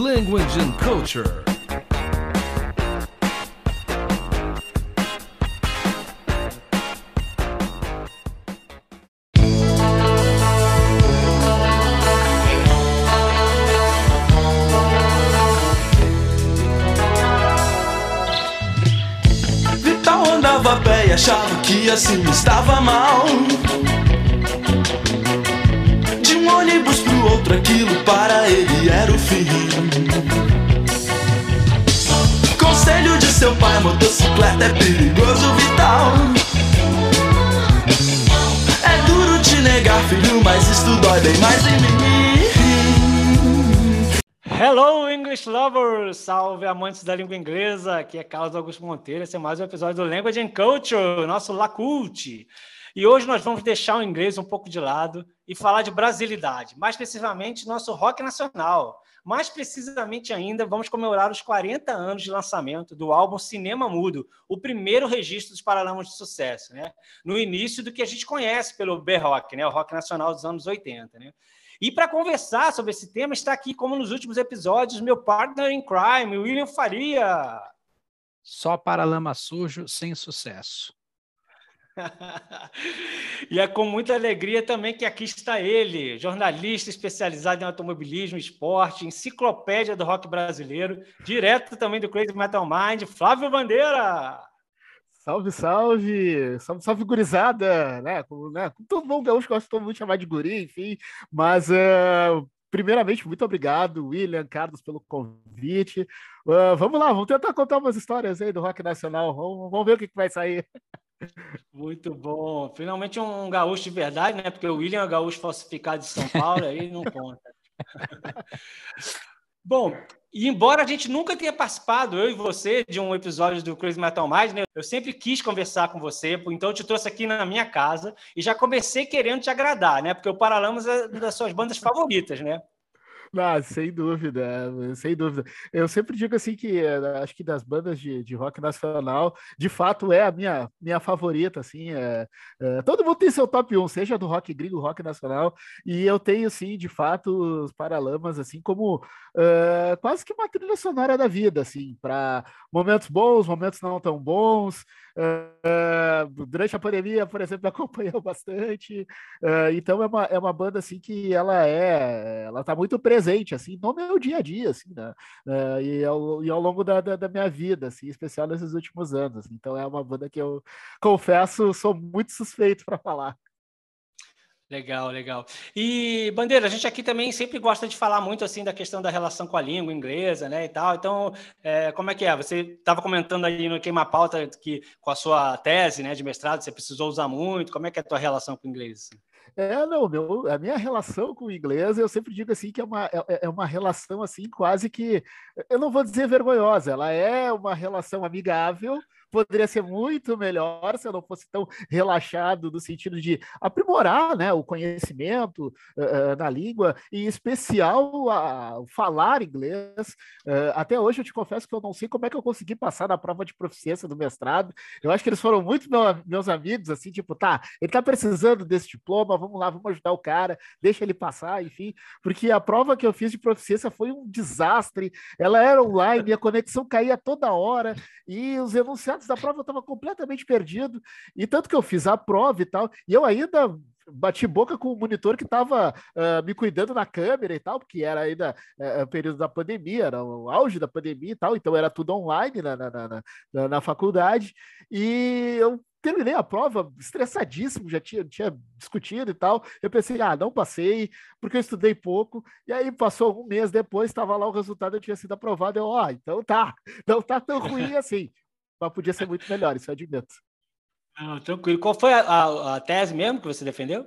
language and culture. Vital andava a pé e achava que assim estava mal. Aquilo para ele era o fim. Conselho de seu pai: motocicleta é perigoso, Vital. É duro te negar, filho, mas isso dói bem mais em mim. Hello, English lovers! Salve, amantes da língua inglesa! Aqui é Carlos Augusto Monteiro. Esse é mais um episódio do Language and Culture, nosso Lacult. E hoje nós vamos deixar o inglês um pouco de lado e falar de brasilidade, mais precisamente nosso rock nacional. Mais precisamente ainda, vamos comemorar os 40 anos de lançamento do álbum Cinema Mudo, o primeiro registro dos Paralamas de Sucesso, né? No início do que a gente conhece pelo B-Rock, né? O rock nacional dos anos 80, né? E para conversar sobre esse tema, está aqui, como nos últimos episódios, meu partner in crime, William Faria. Só para lama sujo, sem sucesso. e é com muita alegria também que aqui está ele, jornalista especializado em automobilismo, esporte, enciclopédia do rock brasileiro, direto também do Crazy Metal Mind, Flávio Bandeira. Salve, salve! Salve, salve, gurizada! Né? Como, né? Todo mundo gaúcho gosta todo chamar de guri, enfim. Mas, uh, primeiramente, muito obrigado, William, Carlos, pelo convite. Uh, vamos lá, vamos tentar contar umas histórias aí do rock nacional. Vamos, vamos ver o que, que vai sair. Muito bom. Finalmente um gaúcho de verdade, né? Porque o William é gaúcho falsificado de São Paulo, aí não conta. Bom, e embora a gente nunca tenha participado, eu e você, de um episódio do Crazy Metal Mind, né, eu sempre quis conversar com você, então eu te trouxe aqui na minha casa e já comecei querendo te agradar, né? Porque o Paralamas é uma das suas bandas favoritas, né? Não, sem dúvida, sem dúvida. Eu sempre digo assim que acho que das bandas de, de rock nacional, de fato é a minha, minha favorita, assim. É, é, todo mundo tem seu top 1, seja do rock gringo, rock nacional, e eu tenho, sim, de fato, os Paralamas, assim, como é, quase que uma trilha sonora da vida, assim, para momentos bons, momentos não tão bons. Uh, durante a pandemia, por exemplo, acompanhou bastante. Uh, então é uma, é uma banda assim que ela é, ela está muito presente assim no meu dia a dia, assim, né? Uh, e, ao, e ao longo da, da, da, minha vida, assim, especial nesses últimos anos. Então é uma banda que eu confesso sou muito suspeito para falar. Legal, legal. E, Bandeira, a gente aqui também sempre gosta de falar muito assim da questão da relação com a língua inglesa, né, e tal. Então, é, como é que é? Você estava comentando aí no Queima Pauta que com a sua tese, né, de mestrado, você precisou usar muito. Como é que é a tua relação com o inglês? É, não, meu, a minha relação com o inglês, eu sempre digo assim que é uma, é, é uma relação assim quase que, eu não vou dizer vergonhosa, ela é uma relação amigável, poderia ser muito melhor se eu não fosse tão relaxado no sentido de aprimorar né, o conhecimento uh, na língua, e em especial a, falar inglês. Uh, até hoje eu te confesso que eu não sei como é que eu consegui passar na prova de proficiência do mestrado. Eu acho que eles foram muito meu, meus amigos, assim, tipo, tá, ele está precisando desse diploma, vamos lá, vamos ajudar o cara, deixa ele passar, enfim, porque a prova que eu fiz de proficiência foi um desastre. Ela era online, a conexão caía toda hora, e os enunciados dados da prova eu estava completamente perdido. E tanto que eu fiz a prova e tal, e eu ainda bati boca com o monitor que estava uh, me cuidando na câmera e tal, porque era ainda uh, período da pandemia, era o auge da pandemia e tal, então era tudo online na, na, na, na, na faculdade. E eu terminei a prova estressadíssimo, já tinha, tinha discutido e tal. Eu pensei, ah, não passei, porque eu estudei pouco. E aí passou um mês depois, estava lá o resultado, eu tinha sido aprovado. Eu, ó, oh, então tá, não tá tão ruim assim mas podia ser muito melhor, isso eu admito. Ah, tranquilo. Qual foi a, a, a, tese mesmo que você defendeu?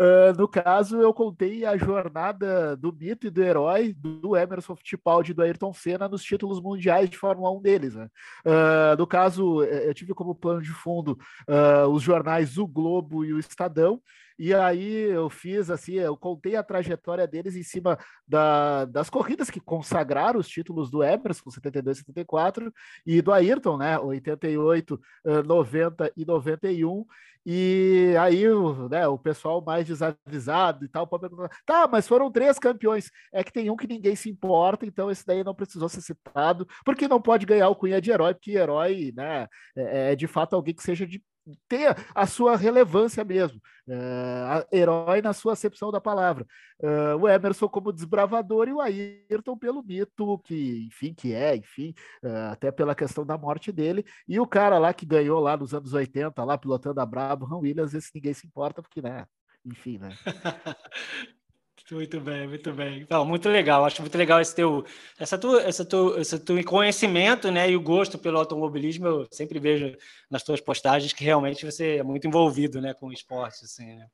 Uh, no caso, eu contei a jornada do mito e do herói do Emerson Fittipaldi e do Ayrton Senna nos títulos mundiais de Fórmula 1 deles. Né? Uh, no caso, eu tive como plano de fundo uh, os jornais O Globo e o Estadão, e aí eu fiz assim, eu contei a trajetória deles em cima da, das corridas que consagraram os títulos do Emerson, 72 e 74, e do Ayrton, né, 88, 90 e 91, e aí né, o pessoal mais desavisado e tal pode perguntar, tá, mas foram três campeões. É que tem um que ninguém se importa, então esse daí não precisou ser citado, porque não pode ganhar o cunha de herói, porque herói, né, é, é de fato alguém que seja de ter a sua relevância mesmo, uh, herói na sua acepção da palavra. Uh, o Emerson como desbravador e o Ayrton pelo mito que, enfim, que é, enfim, uh, até pela questão da morte dele. E o cara lá que ganhou lá nos anos 80, lá pilotando a Brabo, Han Williams, esse ninguém se importa, porque, né, enfim, né. Muito bem, muito bem. Então, muito legal. Acho muito legal esse teu, essa tua, essa tua, esse teu conhecimento, né, e o gosto pelo automobilismo. Eu sempre vejo nas tuas postagens que realmente você é muito envolvido, né, com o esporte, assim, né?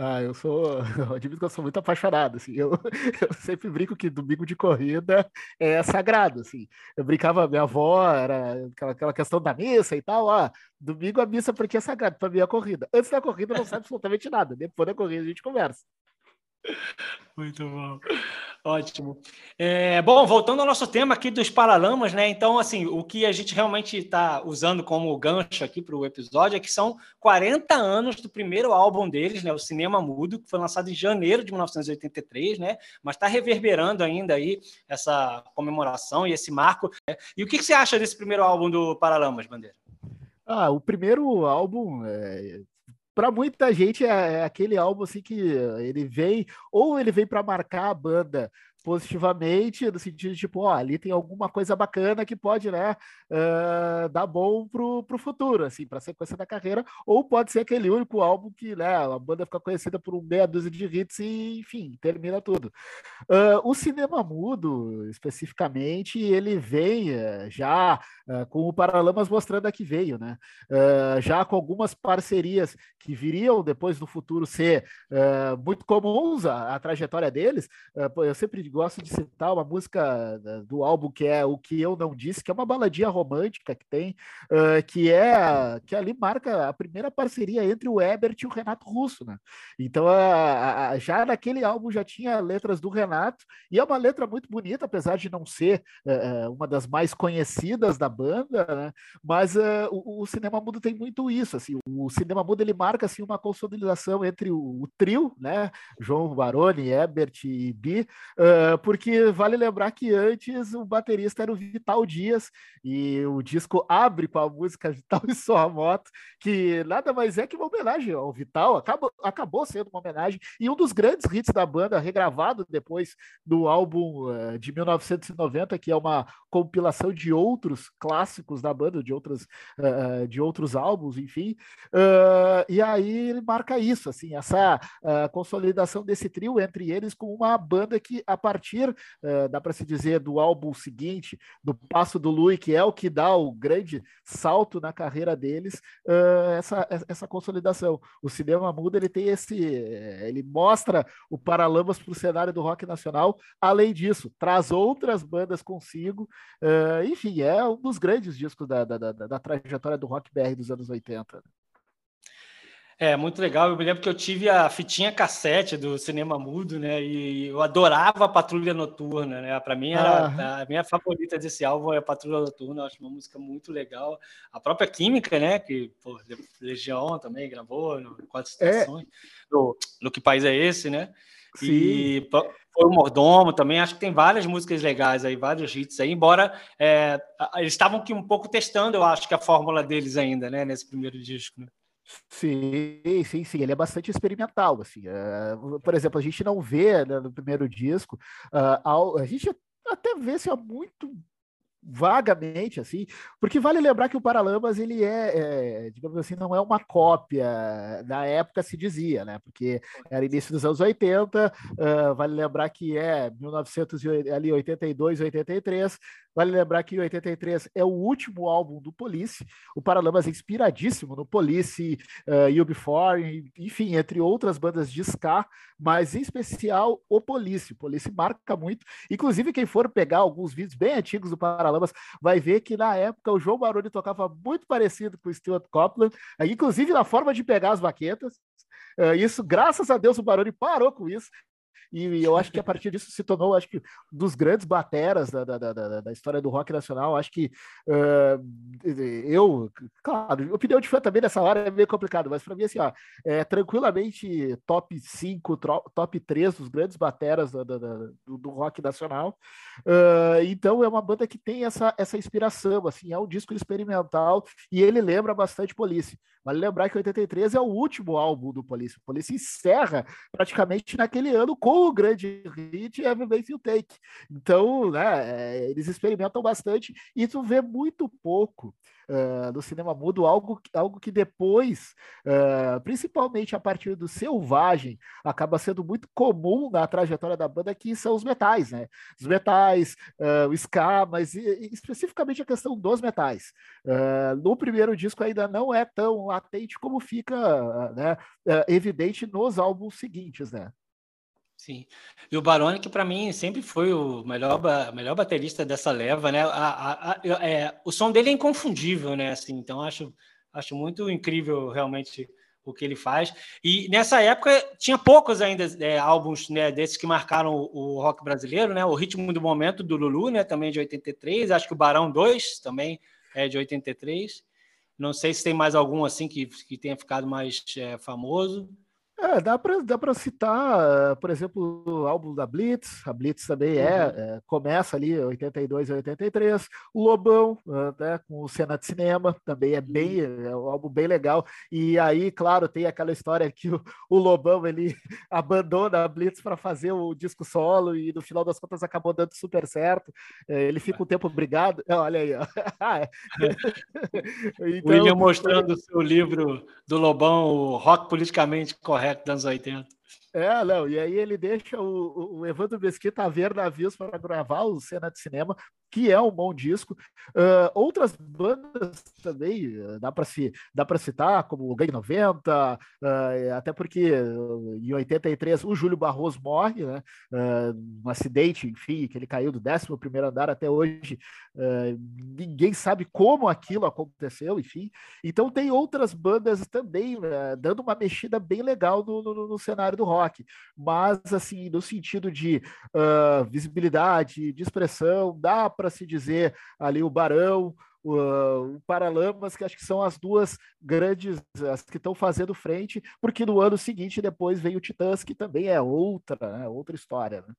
Ah, eu sou, eu admito que eu sou muito apaixonado, assim, eu, eu sempre brinco que domingo de corrida é sagrado, assim, eu brincava, minha avó, era aquela, aquela questão da missa e tal, ó, domingo a missa porque é sagrado, para mim é a corrida, antes da corrida não sabe absolutamente nada, depois da corrida a gente conversa. Muito bom. Ótimo. É, bom, voltando ao nosso tema aqui dos Paralamas, né? Então, assim, o que a gente realmente está usando como gancho aqui para o episódio é que são 40 anos do primeiro álbum deles, né? O Cinema Mudo, que foi lançado em janeiro de 1983, né? Mas está reverberando ainda aí essa comemoração e esse marco. Né? E o que, que você acha desse primeiro álbum do Paralamas, Bandeira? Ah, o primeiro álbum é, para muita gente é, é, aquele álbum assim que ele vem ou ele vem para marcar a banda positivamente, no sentido de, tipo, ó, ali tem alguma coisa bacana que pode, né, uh, dar bom pro, pro futuro, assim, para a sequência da carreira, ou pode ser aquele único álbum que, né, a banda fica conhecida por um meia dúzia de hits e, enfim, termina tudo. Uh, o cinema mudo, especificamente, ele vem uh, já com o Paralamas mostrando a que veio, né, já com algumas parcerias que viriam depois no futuro ser muito comuns a, a trajetória deles, eu sempre gosto de citar uma música do álbum que é O Que Eu Não Disse, que é uma baladinha romântica que tem, uh, que é que ali marca a primeira parceria entre o Ebert e o Renato Russo, né? Então, já naquele álbum já tinha letras do Renato, e é uma letra muito bonita, apesar de não ser uh, uma das mais conhecidas da banda, né? Mas uh, o, o, Cinema Mudo tem muito isso, assim, o Cinema Mudo ele marca assim uma consolidação entre o, o trio, né? João Baroni, Ebert e Bi, uh, porque vale lembrar que antes o baterista era o Vital Dias, e o disco abre com a música Vital e Sua Moto, que nada mais é que uma homenagem ao Vital, acabou, acabou sendo uma homenagem, e um dos grandes hits da banda, regravado depois do álbum uh, de 1990, que é uma compilação de outros clássicos da banda, de, outras, uh, de outros álbuns, enfim, e aí ele marca isso, assim, essa consolidação desse trio entre eles com uma banda que, a partir uh, dá para se dizer, do álbum seguinte, do Passo do Lui, que é o que dá o grande salto na carreira deles, uh, essa, essa consolidação. O cinema mudo ele tem esse, ele mostra o Paralamas para o cenário do rock nacional. Além disso, traz outras bandas consigo. Uh, enfim, é um dos grandes discos da, da, da, da trajetória do rock BR dos anos 80. É, muito legal. Eu me lembro que eu tive a fitinha cassete do cinema mudo, né? E eu adorava a Patrulha Noturna, né? Para mim, era, ah. a minha favorita desse álbum é a Patrulha Noturna. Eu acho uma música muito legal. A própria Química, né? Que pô, Legião também gravou, no Quatro é. Estações. É. No, no Que País é Esse, né? Sim. E foi o Mordomo também. Acho que tem várias músicas legais aí, vários hits aí. Embora é, eles estavam aqui um pouco testando, eu acho que a fórmula deles ainda, né? Nesse primeiro disco, né? Sim, sim, sim, ele é bastante experimental, assim, uh, por exemplo, a gente não vê né, no primeiro disco, uh, ao, a gente até vê se é muito vagamente assim, porque vale lembrar que o Paralamas ele é, é, digamos assim, não é uma cópia da época se dizia, né? Porque era início dos anos 80, uh, vale lembrar que é 1982, 83, Vale lembrar que 83 é o último álbum do Police. O Paralamas é inspiradíssimo no Police, uh, You Before, enfim, entre outras bandas de ska, mas em especial o Police. O Police marca muito. Inclusive, quem for pegar alguns vídeos bem antigos do Paralamas vai ver que na época o João Baroni tocava muito parecido com o Stuart Copeland, inclusive na forma de pegar as baquetas. Uh, isso, graças a Deus, o Baroni parou com isso. E eu acho que a partir disso se tornou, acho que, dos grandes bateras da, da, da, da história do rock nacional. Acho que uh, eu, claro, opinião de fã também nessa hora é meio complicado, mas para mim, assim, ó, é tranquilamente top 5, top 3 dos grandes bateras do, do, do rock nacional. Uh, então é uma banda que tem essa, essa inspiração, assim, é um disco experimental e ele lembra bastante Police. Vale lembrar que 83 é o último álbum do Police. O Police encerra praticamente naquele ano com o grande hit Everybody You Take. Então, né, é, eles experimentam bastante e tu vê muito pouco uh, no cinema mudo, algo, algo que depois, uh, principalmente a partir do Selvagem, acaba sendo muito comum na trajetória da banda, que são os metais, né? Os metais, uh, o ska, mas e, e especificamente a questão dos metais. no primeiro disco ainda não é tão latente como fica né, evidente nos álbuns seguintes, né? Sim. E o Baroni, que para mim sempre foi o melhor, melhor baterista dessa leva, né? A, a, a, é, o som dele é inconfundível, né? Assim, então acho, acho muito incrível realmente o que ele faz. E nessa época tinha poucos ainda é, álbuns né, desses que marcaram o, o, rock brasileiro, né? O Ritmo do Momento do Lulu, né? Também de 83. Acho que o Barão 2 também é de 83. Não sei se tem mais algum assim que, que tenha ficado mais é, famoso. É, dá para dá para citar, por exemplo, o álbum da Blitz. A Blitz também é, uhum. é começa ali 82 e 83. O Lobão, né, com o cena de cinema, também é bem uhum. é um álbum bem legal. E aí, claro, tem aquela história que o, o Lobão ele abandona a Blitz para fazer o disco solo e no final das contas acabou dando super certo. É, ele fica um tempo obrigado. Olha aí, ó. Ah, é. então, William mostrando o seu livro do Lobão, o Rock Politicamente Correto correto dos anos 80. É, não, e aí ele deixa o, o Evandro Mesquita ver navios para gravar o cena de cinema, que é um bom disco. Uh, outras bandas também uh, dá para se dá para citar, como o Gang 90, uh, até porque em 83 o Júlio Barroso morre, né? um acidente, enfim, que ele caiu do 11 primeiro andar até hoje. ninguém sabe como aquilo aconteceu, enfim. Então tem outras bandas também dando uma mexida bem legal no, no, no, cenário do rock, mas assim no sentido de visibilidade, de expressão, dá para se dizer ali o Barão, o, o Paralamas, que acho que são as duas grandes, as que estão fazendo frente, porque no ano seguinte depois vem o Titãs, que também é outra, né, outra história. Né?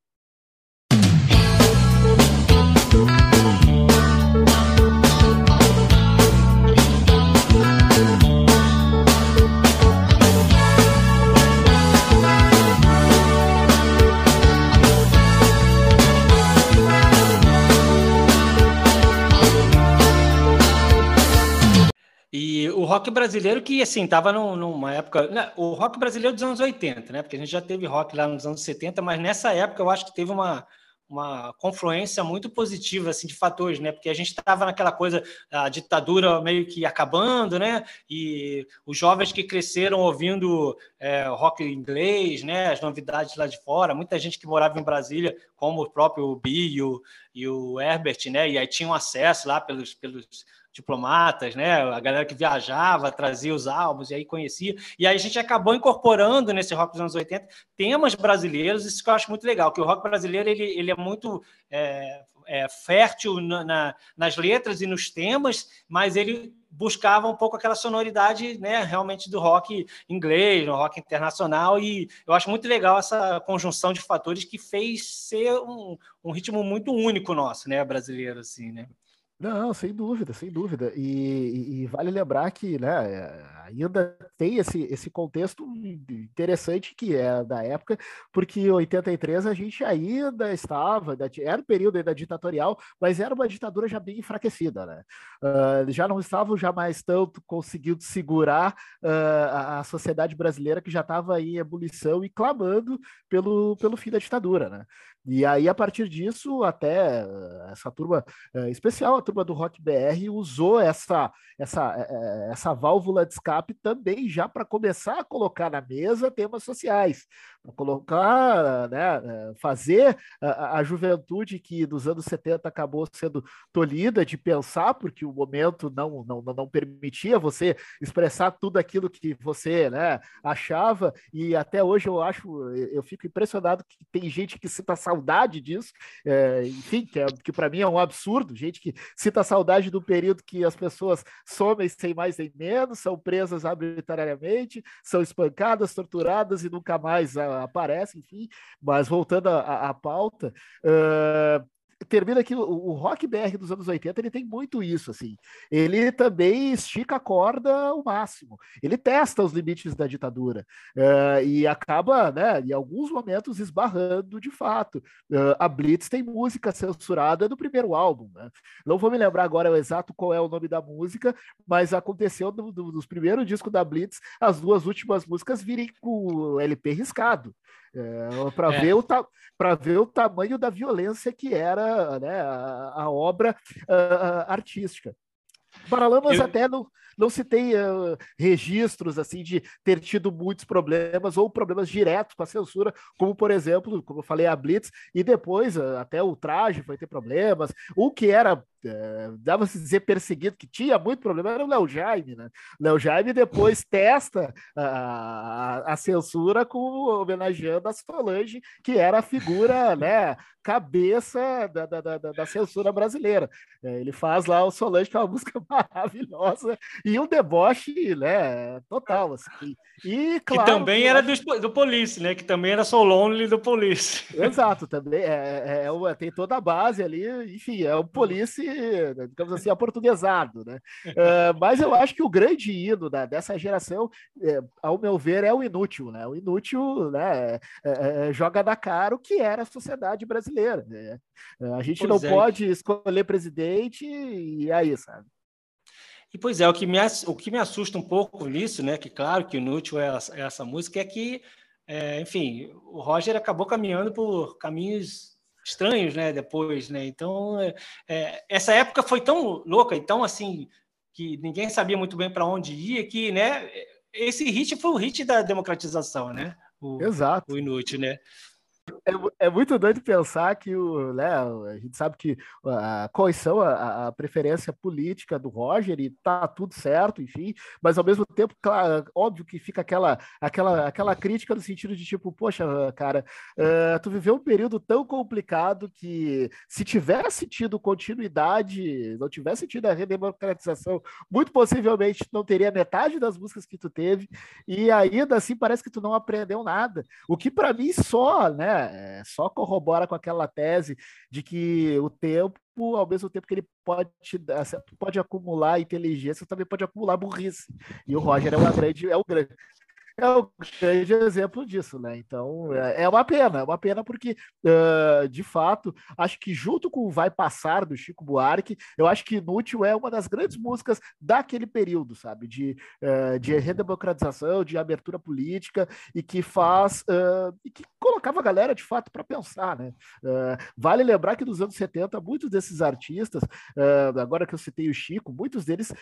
Rock brasileiro que, assim, estava numa época... Né, o rock brasileiro dos anos 80, né? Porque a gente já teve rock lá nos anos 70, mas nessa época eu acho que teve uma, uma confluência muito positiva assim de fatores, né? Porque a gente estava naquela coisa a ditadura meio que acabando, né? E os jovens que cresceram ouvindo é, rock inglês, né? As novidades lá de fora, muita gente que morava em Brasília, como o próprio Bi e o, e o Herbert, né? E aí tinham acesso lá pelos pelos diplomatas, né? A galera que viajava, trazia os álbuns e aí conhecia. E aí a gente acabou incorporando nesse rock dos anos 80 temas brasileiros, isso que eu acho muito legal, que o rock brasileiro ele, ele é muito é, é, fértil na, na, nas letras e nos temas, mas ele buscava um pouco aquela sonoridade, né, realmente do rock inglês, do rock internacional, e eu acho muito legal essa conjunção de fatores que fez ser um, um ritmo muito único nosso, né, brasileiro, assim, né. Não, sem dúvida, sem dúvida. E, e, vale lembrar que né, ainda tem esse, esse contexto interessante que é da época, porque em 83 a gente ainda estava, era o período ainda ditatorial, mas era uma ditadura já bem enfraquecida, né? Uh, já não estavam já mais tanto conseguindo segurar uh, a, a, sociedade brasileira que já estava em ebulição e clamando pelo, pelo fim da ditadura, né? E aí, a partir disso, até essa turma especial, turma do Rock BR usou essa, essa, é, essa válvula de escape também já para começar a colocar na mesa temas sociais, para colocar, né, fazer a, a, juventude que dos anos 70 acabou sendo tolhida de pensar, porque o momento não, não, não permitia você expressar tudo aquilo que você né, achava, e até hoje eu acho, eu fico impressionado que tem gente que sinta saudade disso, é, enfim, que, é, que para mim é um absurdo, gente que sinta saudade do período que as pessoas somem sem mais nem menos, são presas arbitrariamente, são espancadas, torturadas e nunca mais aparecem, enfim. Mas voltando à, à pauta, uh, termina aqui, o, o, rock BR dos anos 80, ele tem muito isso, assim. Ele também estica a corda ao máximo. Ele testa os limites da ditadura uh, e acaba, né, em alguns momentos, esbarrando de fato. Uh, a Blitz tem música censurada do primeiro álbum, né? Não vou me lembrar agora o exato qual é o nome da música, mas aconteceu no, no, nos primeiros discos da Blitz, as duas últimas músicas virem com LP riscado. É, para é. ver, o ver o tamanho da violência que era né, a, a obra uh, artística. Paralamas Eu... até não, não se tem uh, registros assim de ter tido muitos problemas ou problemas diretos com a censura, como por exemplo, como eu falei, a Blitz, e depois uh, até o traje foi ter problemas. O que era é, dava-se dizer perseguido, que tinha muito problema, era o Léo Jaime, né? Léo Jaime depois testa a, a, censura com homenageando a Solange, que era a figura, né, cabeça da, da, da, da censura brasileira. É, ele faz lá o Solange, que é uma música maravilhosa, e um deboche, né, total, assim. E, claro, que também era do, do Police, né? Que também era So Lonely do Police. Exato, também é, é, é, tem toda a base ali, enfim, é o Police digamos assim, aportuguesado, né? Uh, mas eu acho que o grande hino da, dessa geração, é, ao meu ver, é o inútil, né? O inútil né, é, é joga na cara o que era a sociedade brasileira. Né? A gente pois não pode escolher presidente e aí, sabe? E pois é, o que, me, o que me assusta um pouco nisso, né? Que claro que inútil é essa, é essa música, é que, é, enfim, o Roger acabou caminhando por caminhos estranhos, né? Depois, né? Então, é, é, essa época foi tão louca, então assim que ninguém sabia muito bem para onde ia, que, né? Esse hit foi o hit da democratização, né? O, Exato. O inútil, né? É, é, muito doido pensar que o, né, a gente sabe que a, quais são a, a, preferência política do Roger e tá tudo certo, enfim, mas ao mesmo tempo, claro, óbvio que fica aquela, aquela, aquela crítica no sentido de tipo, poxa, cara, uh, tu viveu um período tão complicado que se tivesse tido continuidade, não tivesse tido a redemocratização, muito possivelmente não teria metade das músicas que tu teve, e ainda assim parece que tu não aprendeu nada, o que para mim só, né, é, só corrobora com aquela tese de que o tempo, ao mesmo tempo que ele pode, pode acumular inteligência, também pode acumular burrice. E o Roger é, uma grande, é o grande é o grande exemplo disso, né? Então é, é uma pena, é uma pena porque, uh, de fato, acho que junto com o Vai Passar do Chico Buarque, eu acho que Inútil é uma das grandes músicas daquele período, sabe? De, uh, de redemocratização, de abertura política e que faz uh, e que colocava a galera de fato para pensar, né? vale lembrar que nos anos 70, muitos desses artistas, agora que eu citei o Chico, muitos deles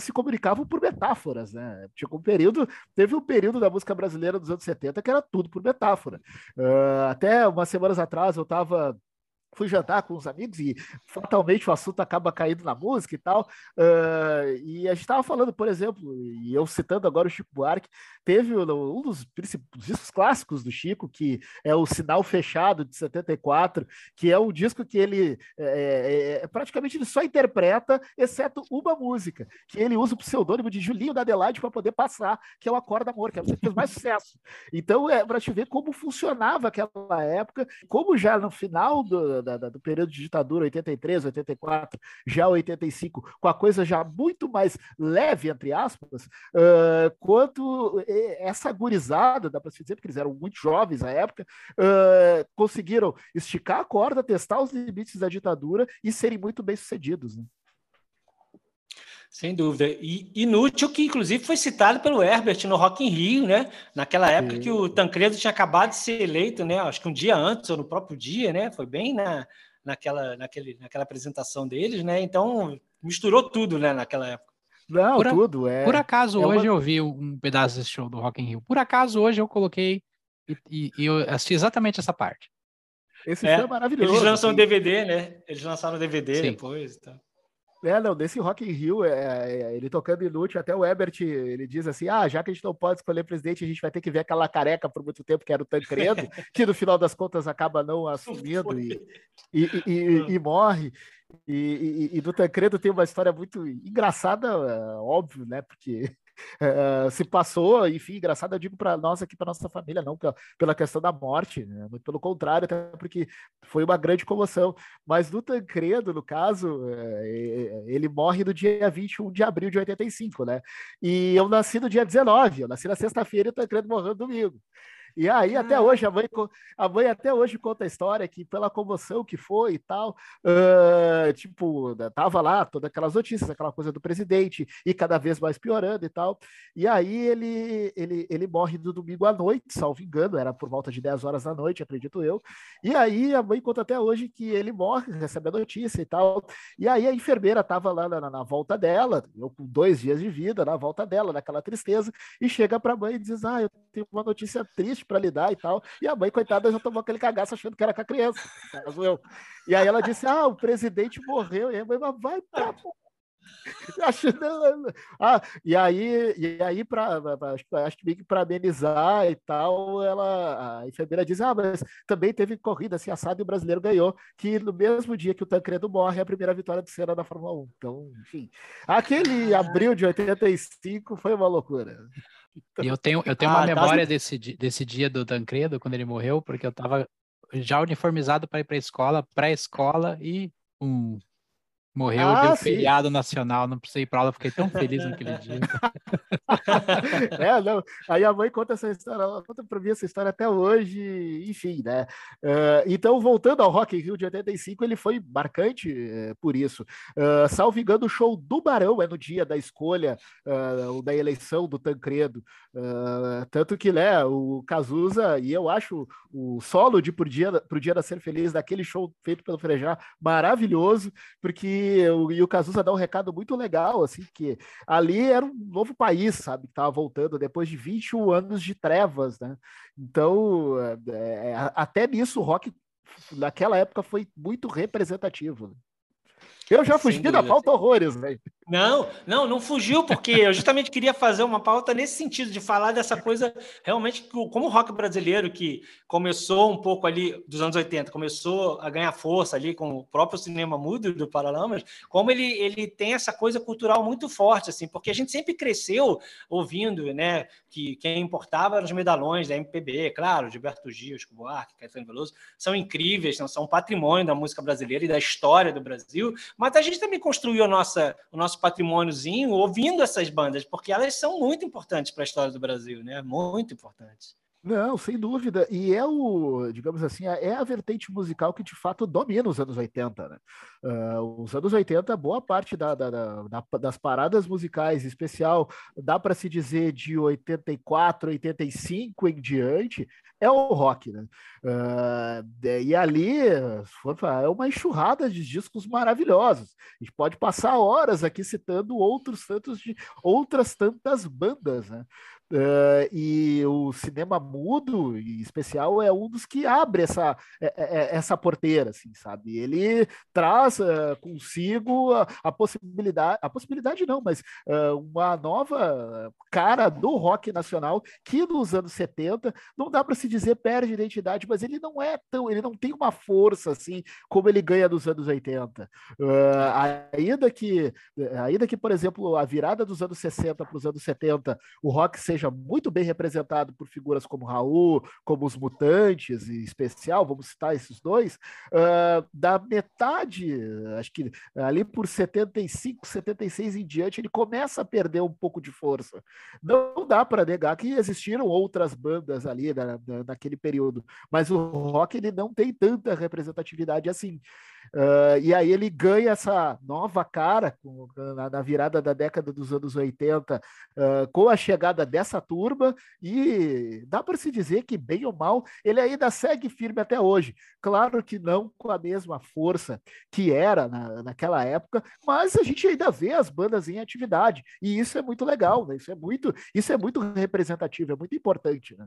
se comunicavam por metáforas, né? Tinha um período, teve um período da música brasileira dos anos 70 que era tudo por metáfora. Uh, até umas semanas atrás eu estava fui jantar com uns amigos e fatalmente o assunto acaba caindo na música e tal. Uh, e a gente estava falando, por exemplo, e eu citando agora o Chico Buarque, teve um dos discos clássicos do Chico, que é o Sinal Fechado, de 74, que é um disco que ele é, é, é, praticamente ele só interpreta, exceto uma música, que ele usa o pseudônimo de Julinho da Adelaide para poder passar, que é o Acorda Amor, que é a música que fez mais sucesso. Então, é para te ver como funcionava aquela época, como já no final do da, do período de ditadura, 83, 84, já 85, com a coisa já muito mais leve, entre aspas, uh, quanto essa gurizada, dá para se dizer, porque eles eram muito jovens na época, uh, conseguiram esticar a corda, testar os limites da ditadura e serem muito bem sucedidos. Né? Sem dúvida. E inútil que, inclusive, foi citado pelo Herbert no Rock in Rio, né? Naquela época Sim. que o Tancredo tinha acabado de ser eleito, né? Acho que um dia antes ou no próprio dia, né? Foi bem na, naquela, naquele, naquela apresentação deles, né? Então misturou tudo, né, naquela época. Não, Por a- tudo. É, Por acaso, é uma- hoje eu vi um pedaço desse show do Rock in Rio. Por acaso, hoje eu coloquei e, e- e eu assisti exatamente essa parte. esse É, show é maravilhoso. Eles lançam assim. DVD, né? Eles lançaram DVD Sim. depois. Então. É, não, desse Rock in Rio, é, é, ele tocando inútil, até o Ebert, ele diz assim, ah, já que a gente não pode escolher presidente, a gente vai ter que ver aquela careca por muito tempo, que era o Tancredo, que no final das contas acaba não assumindo e, e, e- e- e morre. E do Tancredo tem uma história muito engraçada, é, óbvio, né, porque é, se passou, enfim, engraçado, eu digo para nós aqui, para nossa família, não pela- questão da morte, né, muito pelo contrário, até porque foi uma grande comoção. Mas do Tancredo, no caso, é, ele morre no dia 21 de abril de 85, né? E eu nasci no dia 19, eu nasci na sexta-feira e o Tancredo morreu no domingo. E aí, até hoje, a mãe, a mãe até hoje conta a história que, pela comoção que foi e tal, ah, tipo, tava lá todas aquelas notícias, aquela coisa do presidente, e cada vez mais piorando e tal. E aí ele, ele, ele morre no domingo à noite, salvo engano, era por volta de 10 horas da noite, acredito eu. E aí a mãe conta até hoje que ele morre, recebe a notícia e tal. E aí a enfermeira estava lá na, na volta dela, eu com dois dias de vida, na volta dela, naquela tristeza, e chega para a mãe e diz: Ah, eu tenho uma notícia triste para lhe dar e tal. E a mãe, coitada, já tomou aquele cagaço achando que era com a criança. caso eu. E aí ela disse: Ah, o presidente morreu. E a mãe, mas vai pra Acho, não, ah, e aí, e aí pra, acho, que- para amenizar e tal, ela, a enfermeira diz: Ah, mas também teve corrida assim, assado e o brasileiro ganhou, que no mesmo dia que o Tancredo morre, é a primeira vitória do Senna da Fórmula 1. Então, enfim, aquele abril de 85 foi uma loucura. E eu tenho, eu tenho Ah, uma tá. memória desse, di- desse dia do Tancredo, quando ele morreu, porque eu estava já uniformizado para ir para a escola, pré-escola, e um, morreu, Ah, deu sim. feriado nacional, não precisei ir para aula, fiquei tão feliz naquele dia. é, não. Aí a mãe conta essa história, ela conta para mim essa história até hoje, enfim, né? Eh, então, voltando ao Rock in Rio de 85, ele foi marcante eh, por isso. Uh, salvo engano, o show do Barão é no dia da escolha, ou da eleição do Tancredo. Uh, tanto que, né, o Cazuza, e eu acho o solo de Por Dia, Pro Dia da Ser Feliz, daquele show feito pelo Frejá, maravilhoso, porque o, e o Cazuza dá um recado muito legal, assim, que ali era um novo país, sabe, que estava voltando depois de 21 anos de trevas, né? Então, é, é, até nisso o rock naquela época foi muito representativo. né? Eu já Sem fugi da pauta horrores, velho. Não, não, não fugiu, porque eu justamente queria fazer uma pauta nesse sentido, de falar dessa coisa realmente, como o rock brasileiro, que começou um pouco ali dos anos 80, começou a ganhar força ali com o próprio cinema mudo do Paralamas, como ele, ele tem essa coisa cultural muito forte, assim, porque a gente sempre cresceu ouvindo, né, que quem importava eram os medalhões da MPB, claro, Gilberto Gil, Chico Buarque, Caetano Veloso, são incríveis, são, são patrimônio da música brasileira e da história do Brasil, mas a gente também construiu a nossa, o nosso patrimôniozinho ouvindo essas bandas, porque elas são muito importantes para a história do Brasil, né? Muito importantes. Não, sem dúvida. E é o, digamos assim, é a vertente musical que de fato domina os anos 80, né? Ah, os anos 80, boa parte da, da- da- da- das paradas musicais, em especial, dá para se dizer de 84, 85 em diante, é o rock, né? Ah, e ali é uma enxurrada de discos maravilhosos. A gente pode passar horas aqui citando outros tantos de outras tantas bandas, né? Uh, e o cinema mudo, em especial, é um dos que abre essa, é- é- essa porteira, assim, sabe? Ele traz uh, consigo a, a possibilidade, a possibilidade não, mas uh, uma nova cara do rock nacional que nos anos 70 não dá para se dizer perde identidade, mas ele não é tão, ele não tem uma força assim como ele ganha nos anos 80. Uh, ainda que, ainda que, por exemplo, a virada dos anos 60 para os anos 70 o rock seja muito bem representado por figuras como Raul, como os Mutantes, em especial, vamos citar esses dois, uh, da metade, acho que ali por 75, 76 em diante, ele começa a perder um pouco de força. Não dá para negar que existiram outras bandas ali na, na, naquele período, mas o rock ele não tem tanta representatividade assim. Uh, e aí ele ganha essa nova cara com, na, na, virada da década dos anos 80, uh, com a chegada dessa turma, e dá para se dizer que, bem ou mal, ele ainda segue firme até hoje. Claro que não com a mesma força que era na, naquela época, mas a gente ainda vê as bandas em atividade, e isso é muito legal, né? isso, é muito, isso é muito representativo, é muito importante. Né?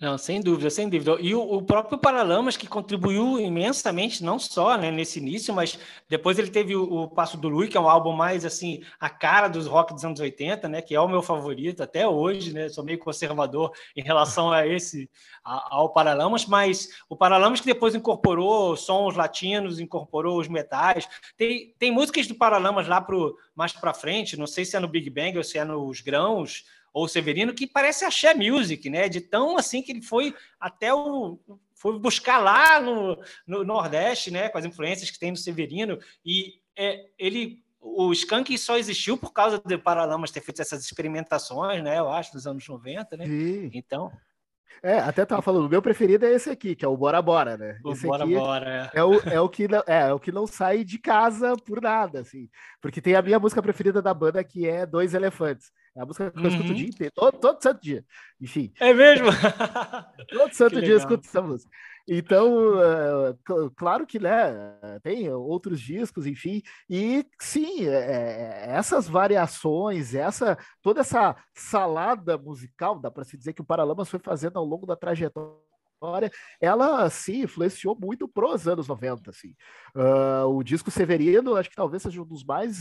Não, sem dúvida, sem dúvida. E o, o, próprio Paralamas, que contribuiu imensamente, não só né, nesse início, mas depois ele teve o, o Passo do Lui, que é um álbum mais assim, a cara dos rock dos anos 80, né? Que é o meu favorito até hoje, né? Sou meio conservador em relação a esse, a, ao Paralamas, mas o Paralamas que depois incorporou sons latinos, incorporou os metais. Tem, tem músicas do Paralamas lá pro, mais para frente, não sei se é no Big Bang ou se é nos Grãos ou Severino, que parece axé music, né? De tão assim que ele foi até o. Foi buscar lá no, no Nordeste, né? Com as influências que tem no Severino. E é, ele o Skank só existiu por causa de Paralamas ter feito essas experimentações, né? Eu acho, nos anos 90, né? Sim. Então. É, até tava falando, o meu preferido é esse aqui, que é o Bora Bora, né? O esse Bora Bora, é. é. o, é, o que não, é, é o que não sai de casa por nada, assim. Porque tem a minha música preferida da banda, que é Dois Elefantes. É a música que eu escuto o uhum. dia inteiro, todo, todo santo dia. Enfim. É mesmo? todo santo dia eu escuto essa música. Então, é, claro que né, tem outros discos, enfim, e sim, é, essas variações, essa toda essa salada musical, dá para se dizer que o Paralamas foi fazendo ao longo da trajetória história, ela sim influenciou muito pros anos 90. Assim. Uh, o disco Severino, acho que talvez seja um dos mais,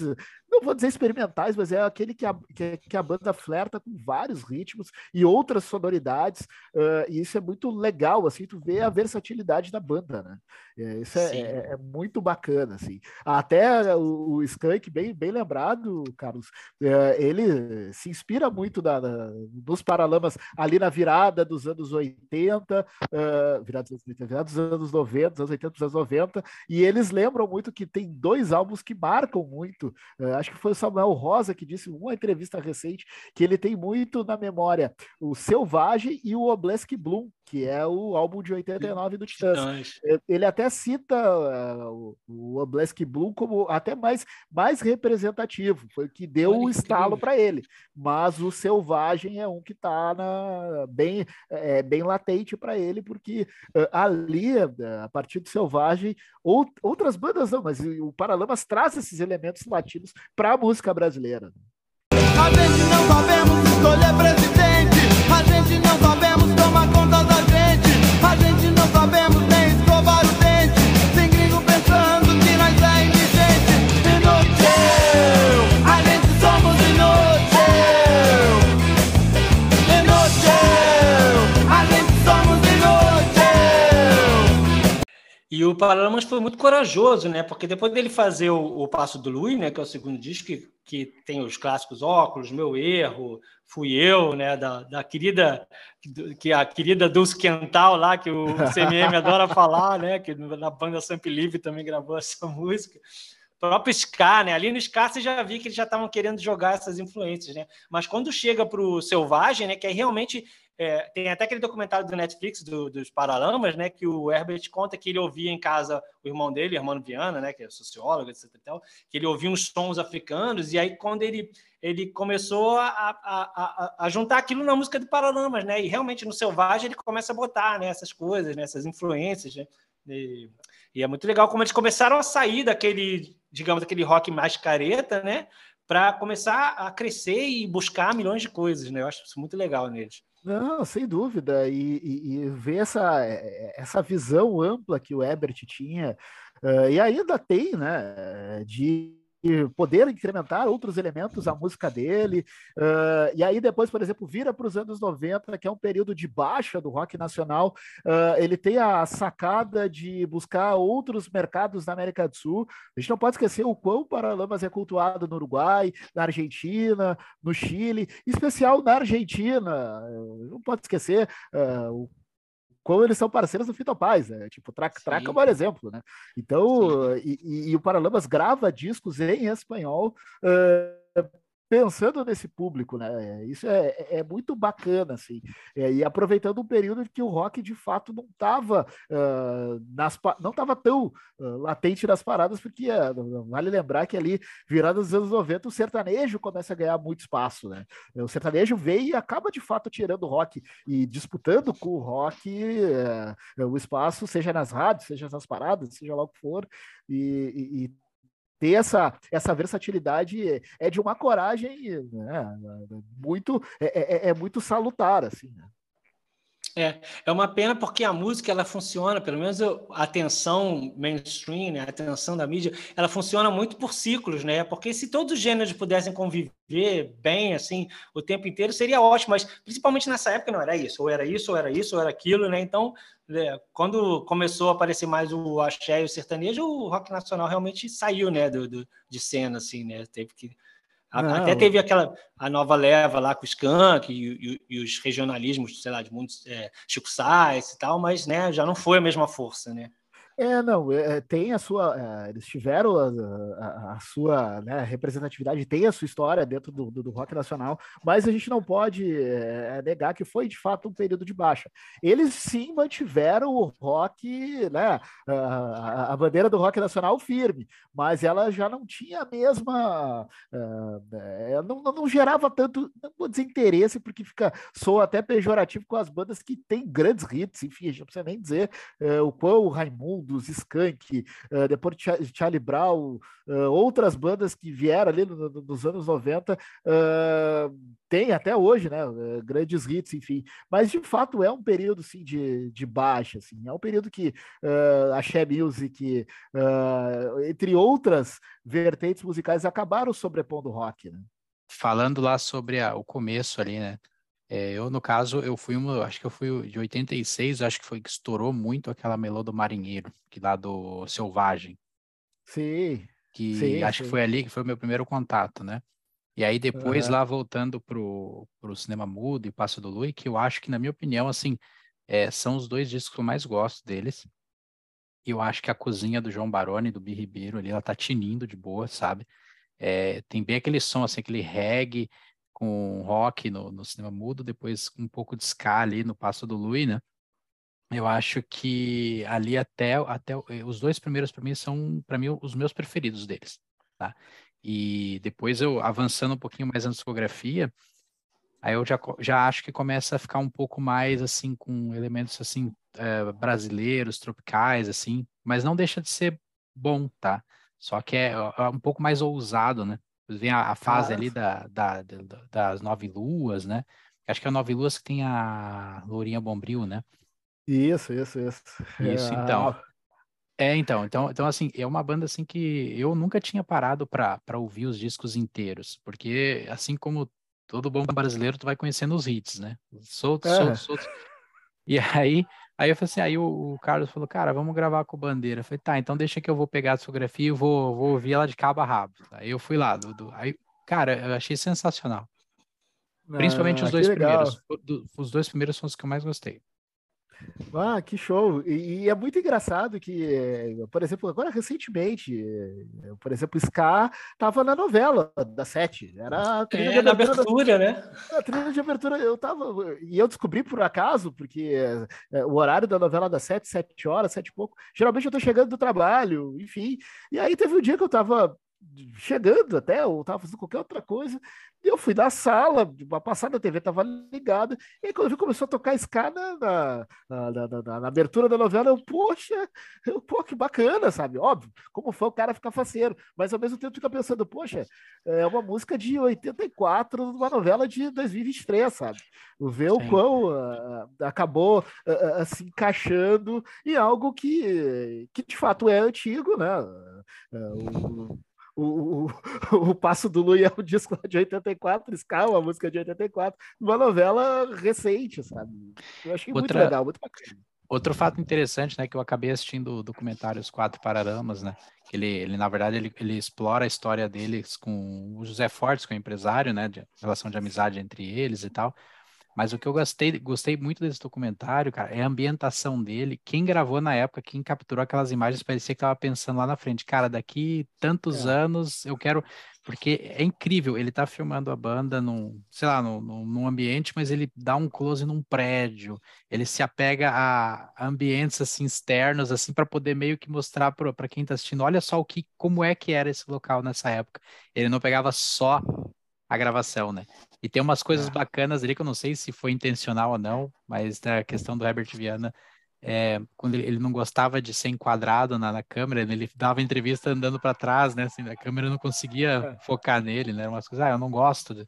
não vou dizer experimentais, mas é aquele que a, que, que a banda flerta com vários ritmos e outras sonoridades, uh, e isso é muito legal, assim, tu vê a versatilidade da banda, né? É, isso é, é, é, muito bacana, assim. Até o, o Skank, bem, bem lembrado, Carlos, é, ele se inspira muito da, da, dos Paralamas ali na virada dos anos 80, uh, virados, virados dos anos 90, dos anos 80, dos anos 90, e eles lembram muito que tem dois álbuns que marcam muito. Uh, acho que foi o Samuel Rosa que disse em uma entrevista recente que ele tem muito na memória o Selvagem e o Oblesk Bloom, que é o álbum de 89 do Titãs. Ele até cita uh, o Oblesk Bloom como até mais, mais representativo, foi o que deu o estalo para ele. Mas o Selvagem é um que está bem, é, bem latente para ele, porque uh, ali, uh, a partir do Selvagem, ou, outras bandas não, mas o Paralamas traz esses elementos latinos para a música brasileira. A gente não sabemos escolher presidente, a gente não sabemos tomar conta E o Paralamas foi muito corajoso, né? Porque depois dele fazer o, o Passo do Luiz, né? Que é o segundo disco, que, que tem os clássicos óculos, meu erro, fui eu, né, da, da querida, que a querida Dulce Quental lá, que o CMM adora falar, né, que na banda Samp Live também gravou essa música. O próprio Ska, né? Ali no Ska você já vi que eles já estavam querendo jogar essas influências, né? Mas quando chega para o Selvagem, né, que é realmente é, tem até aquele documentário do Netflix do, dos Paralamas, né, que o Herbert conta que ele ouvia em casa o irmão dele, Hermano Viana, né, que é sociólogo, etc. Tal, que ele ouvia uns sons africanos, e aí quando ele, ele começou a, a, a, a juntar aquilo na música de Paralamas, né, e realmente no Selvagem ele começa a botar né, essas coisas, né, essas influências, né, e, e é muito legal como eles começaram a sair daquele, digamos, daquele rock mais careta, né, para começar a crescer e buscar milhões de coisas, né, eu acho isso muito legal neles. Não, sem dúvida. E, e, e, ver essa, eh, essa visão ampla que o Ebert tinha, uh, e ainda tem, né, de poder incrementar outros elementos à música dele. Uh, e aí, depois, por exemplo, vira para os anos 90, que é um período de baixa do rock nacional. Uh, ele tem a sacada de buscar outros mercados na América do Sul. A gente não pode esquecer o quão Paralamas é cultuado no Uruguai, na Argentina, no Chile, em especial na Argentina. Não pode esquecer uh, o como eles são parceiros do Fito Paz, né? Tipo, Traca, Traca é um bom exemplo, né? Então, e, e, e, o Paralamas grava discos em espanhol uh, pensando nesse público, né? Isso é, é muito bacana, assim. É, e aproveitando um período em que o rock de fato não estava uh, nas não estava tão uh, latente nas paradas, porque uh, vale lembrar que ali, virado nos anos 90, o sertanejo começa a ganhar muito espaço, né? O sertanejo veio e acaba de fato tirando o rock e disputando com o rock o espaço, seja nas rádios, seja nas paradas, seja lá o que for, e, e ter essa, essa versatilidade é de uma coragem né, muito é, é, é, muito salutar assim né? É, é uma pena porque a música ela funciona, pelo menos a atenção mainstream, né, a atenção da mídia, ela funciona muito por ciclos, né? Porque se todos os gêneros pudessem conviver bem assim o tempo inteiro seria ótimo, mas principalmente nessa época não era isso, ou era isso, ou era isso, ou era aquilo, né? Então, é, quando começou a aparecer mais o axé e o sertanejo, o rock nacional realmente saiu, né, do, do de cena assim, né? Teve que Até teve aquela a nova leva lá com o Skank e, e, e os regionalismos, sei lá, de muitos é, Chico Sainz e tal, mas né, já não foi a mesma força, né? É, não, é, tem a sua. É, eles tiveram a, a, a sua né, representatividade, tem a sua história dentro do, do, do rock nacional, mas a gente não pode é, negar que foi de fato um período de baixa. Eles sim mantiveram o rock, né, a, a bandeira do rock nacional firme, mas ela já não tinha a mesma. É, não, não, gerava tanto, não vou dizer interesse, porque fica, sou até pejorativo com as bandas que têm grandes hits, enfim, a gente não precisa nem dizer é, o quão o Raimundo dos Skank, uh, depois de Charlie Brown, uh, outras bandas que vieram ali no, no, nos anos 90, uh, tem até hoje, né, grandes hits, enfim, mas de fato é um período, sim, de, de baixa, assim, é um período que a Shea Music, entre outras vertentes musicais, acabaram sobrepondo o rock, né? Falando lá sobre a, o começo ali, né, é, eu, no caso, eu fui uma, acho que eu fui de 86, acho que foi que estourou muito aquela melô do Marinheiro, que lá do Selvagem. Sim. Que sim, acho sim. que foi ali que foi o meu primeiro contato, né? E aí depois, uhum. lá voltando pro, pro cinema mudo e Passo do Lui, que eu acho que, na minha opinião, assim, é, são os dois discos que eu mais gosto deles. E eu acho que a cozinha do João Baroni, do Bi Ribeiro ali, ela tá tinindo de boa, sabe? É, tem bem aquele som, assim, aquele reggae, com rock no, no cinema mudo, depois um pouco de ska ali no Passo do Lui, né? Eu acho que ali até, até eh, os dois primeiros para mim são para mim os meus preferidos deles, tá? E depois eu avançando um pouquinho mais na discografia, aí eu já, já acho que começa a ficar um pouco mais assim com elementos assim é, brasileiros, tropicais assim, mas não deixa de ser bom, tá? Só que é, é um pouco mais ousado, né? Vem a, a fase ali da, da, da, das nove luas, né? Acho que é a nove luas que tem a Lourinha Bombril, né? Isso, isso, isso. Isso, é, então. É, então, então, então, assim, é uma banda assim que eu nunca tinha parado para ouvir os discos inteiros, porque assim como todo bom brasileiro, tu vai conhecendo os hits, né? Soltos, é. soltos. E aí, Aí eu falei assim, aí o, o, Carlos falou, cara, vamos gravar com bandeira. Eu falei, tá, então deixa que eu vou pegar a discografia e vou, vou ouvir ela de cabo a rabo. Aí eu fui lá, do, do aí, cara, eu achei sensacional. Principalmente ah, os dois primeiros. os dois primeiros são os que eu mais gostei. Ah, que show! E, e, é muito engraçado que, por exemplo, agora recentemente, por exemplo, Ska estava na novela da Sete. Era a trilha é, de abertura, da, né? A trilha de abertura, eu tava. E eu descobri por acaso, porque é, o horário da novela das Sete, sete horas, sete e pouco. Geralmente eu tô chegando do trabalho, enfim. E aí teve um dia que eu tava chegando até, ou estava fazendo qualquer outra coisa. E eu fui da sala, uma passada a TV estava ligada, e quando eu vi, começou a tocar escada na, na, na, na, na abertura da novela, eu, poxa, eu, pô, que bacana, sabe? Óbvio, como foi o cara ficar faceiro, mas ao mesmo tempo fica pensando, poxa, é uma música de 84, uma novela de 2023, sabe? Ver o quão uh, acabou uh, uh, se encaixando em algo que, que de fato é antigo, né? o, o, o, o Passo do Lui é um disco de 84, Ska, uma música de 84, uma novela recente, sabe? Eu achei Outra... muito legal, muito bacana. Outro fato interessante, né, que eu acabei assistindo o documentário Os Quatro Pararamas, né, que ele, ele na verdade, ele, ele explora a história deles com o José Fortes, que é o empresário, né, de relação de amizade entre eles e tal, Mas o que eu gostei, gostei muito desse documentário, cara, é a ambientação dele. Quem gravou na época, quem capturou aquelas imagens, parecia que estava pensando lá na frente, cara, daqui tantos é. anos eu quero. Porque é incrível, ele tá filmando a banda num, sei lá, num, num ambiente, mas ele dá um close num prédio, ele se apega a ambientes assim externos, assim, para poder meio que mostrar para quem tá assistindo, olha só o que, como é que era esse local nessa época. Ele não pegava só a gravação, né? E tem umas coisas é. bacanas ali que eu não sei se foi intencional ou não, mas a questão do Herbert Viana, é, quando ele, não gostava de ser enquadrado na, na câmera, ele dava entrevista andando para trás, né? Assim, a câmera não conseguia é. focar nele, né? Umas coisas, ah, eu não gosto. De...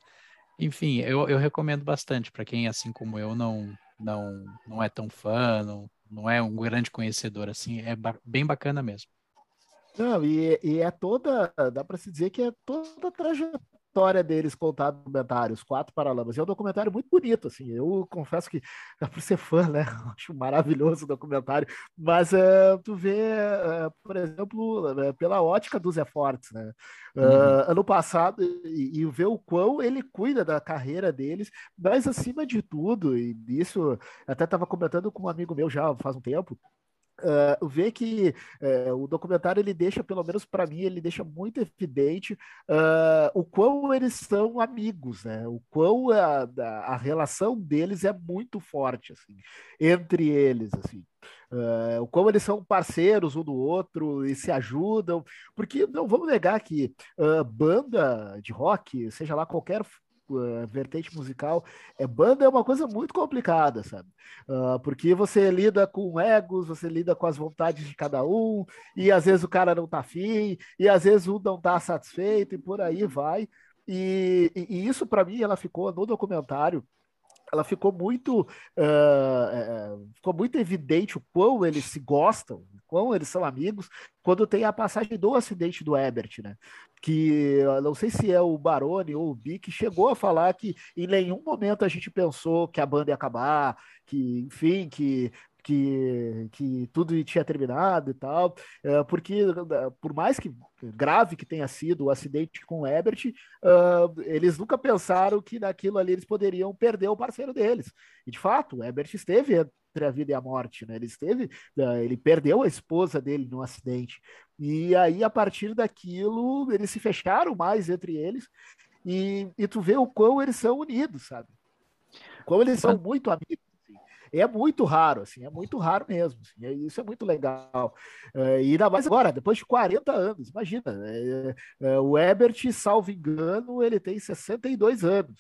Enfim, eu, eu recomendo bastante para quem, assim como eu, não, não, não é tão fã, não, não é um grande conhecedor, assim, é ba bem bacana mesmo. Não, e, e, é toda, dá para se dizer que é toda a trajetória história deles contada no documentário, Os Quatro Paralamas. É um documentário muito bonito, assim. Eu confesso que, dá para ser fã, né? Acho maravilhoso o documentário. Mas uh, tu vê, uh, por exemplo, uh, pela ótica do Zé Fortes, né? Uhum. Ano passado, e, e ver o quão ele cuida da carreira deles, mas acima de tudo, e isso até estava comentando com um amigo meu já faz um tempo, Uh, ver que uh, o documentário ele deixa, pelo menos para mim, ele deixa muito evidente uh, o quão eles são amigos, né? O quão a, a, relação deles é muito forte, assim, entre eles, assim. Uh, o como eles são parceiros um do outro e se ajudam, porque não vamos negar que uh, banda de rock, seja lá qualquer vertente musical, é banda é uma coisa muito complicada, sabe? Uh, porque você lida com egos, você lida com as vontades de cada um, e às vezes o cara não tá afim, e às vezes um não tá satisfeito, e por aí vai. E, e, e isso, para mim, ela ficou no documentário ela ficou muito uh, ficou muito evidente o quão eles se gostam, o quão eles são amigos, quando tem a passagem do acidente do Ebert, né? Que não sei se é o Baroni ou o Bi que chegou a falar que em nenhum momento a gente pensou que a banda ia acabar, que enfim, que que, que tudo tinha terminado e tal, é, porque por mais que grave que tenha sido o acidente com o Ebert, uh, eles nunca pensaram que naquilo ali eles poderiam perder o parceiro deles. E de fato, o Ebert esteve entre a vida e a morte, né? Ele esteve, uh, ele perdeu a esposa dele no acidente. E aí, a partir daquilo, eles se fecharam mais entre eles, e, e tu vê o quão eles são unidos, sabe? Como eles são muito amigos é muito raro, assim, é muito raro mesmo. Assim, é, isso é muito legal. É, e ainda mais agora, depois de 40 anos, imagina. É, é, o Ebert, salvo engano, ele tem 62 anos.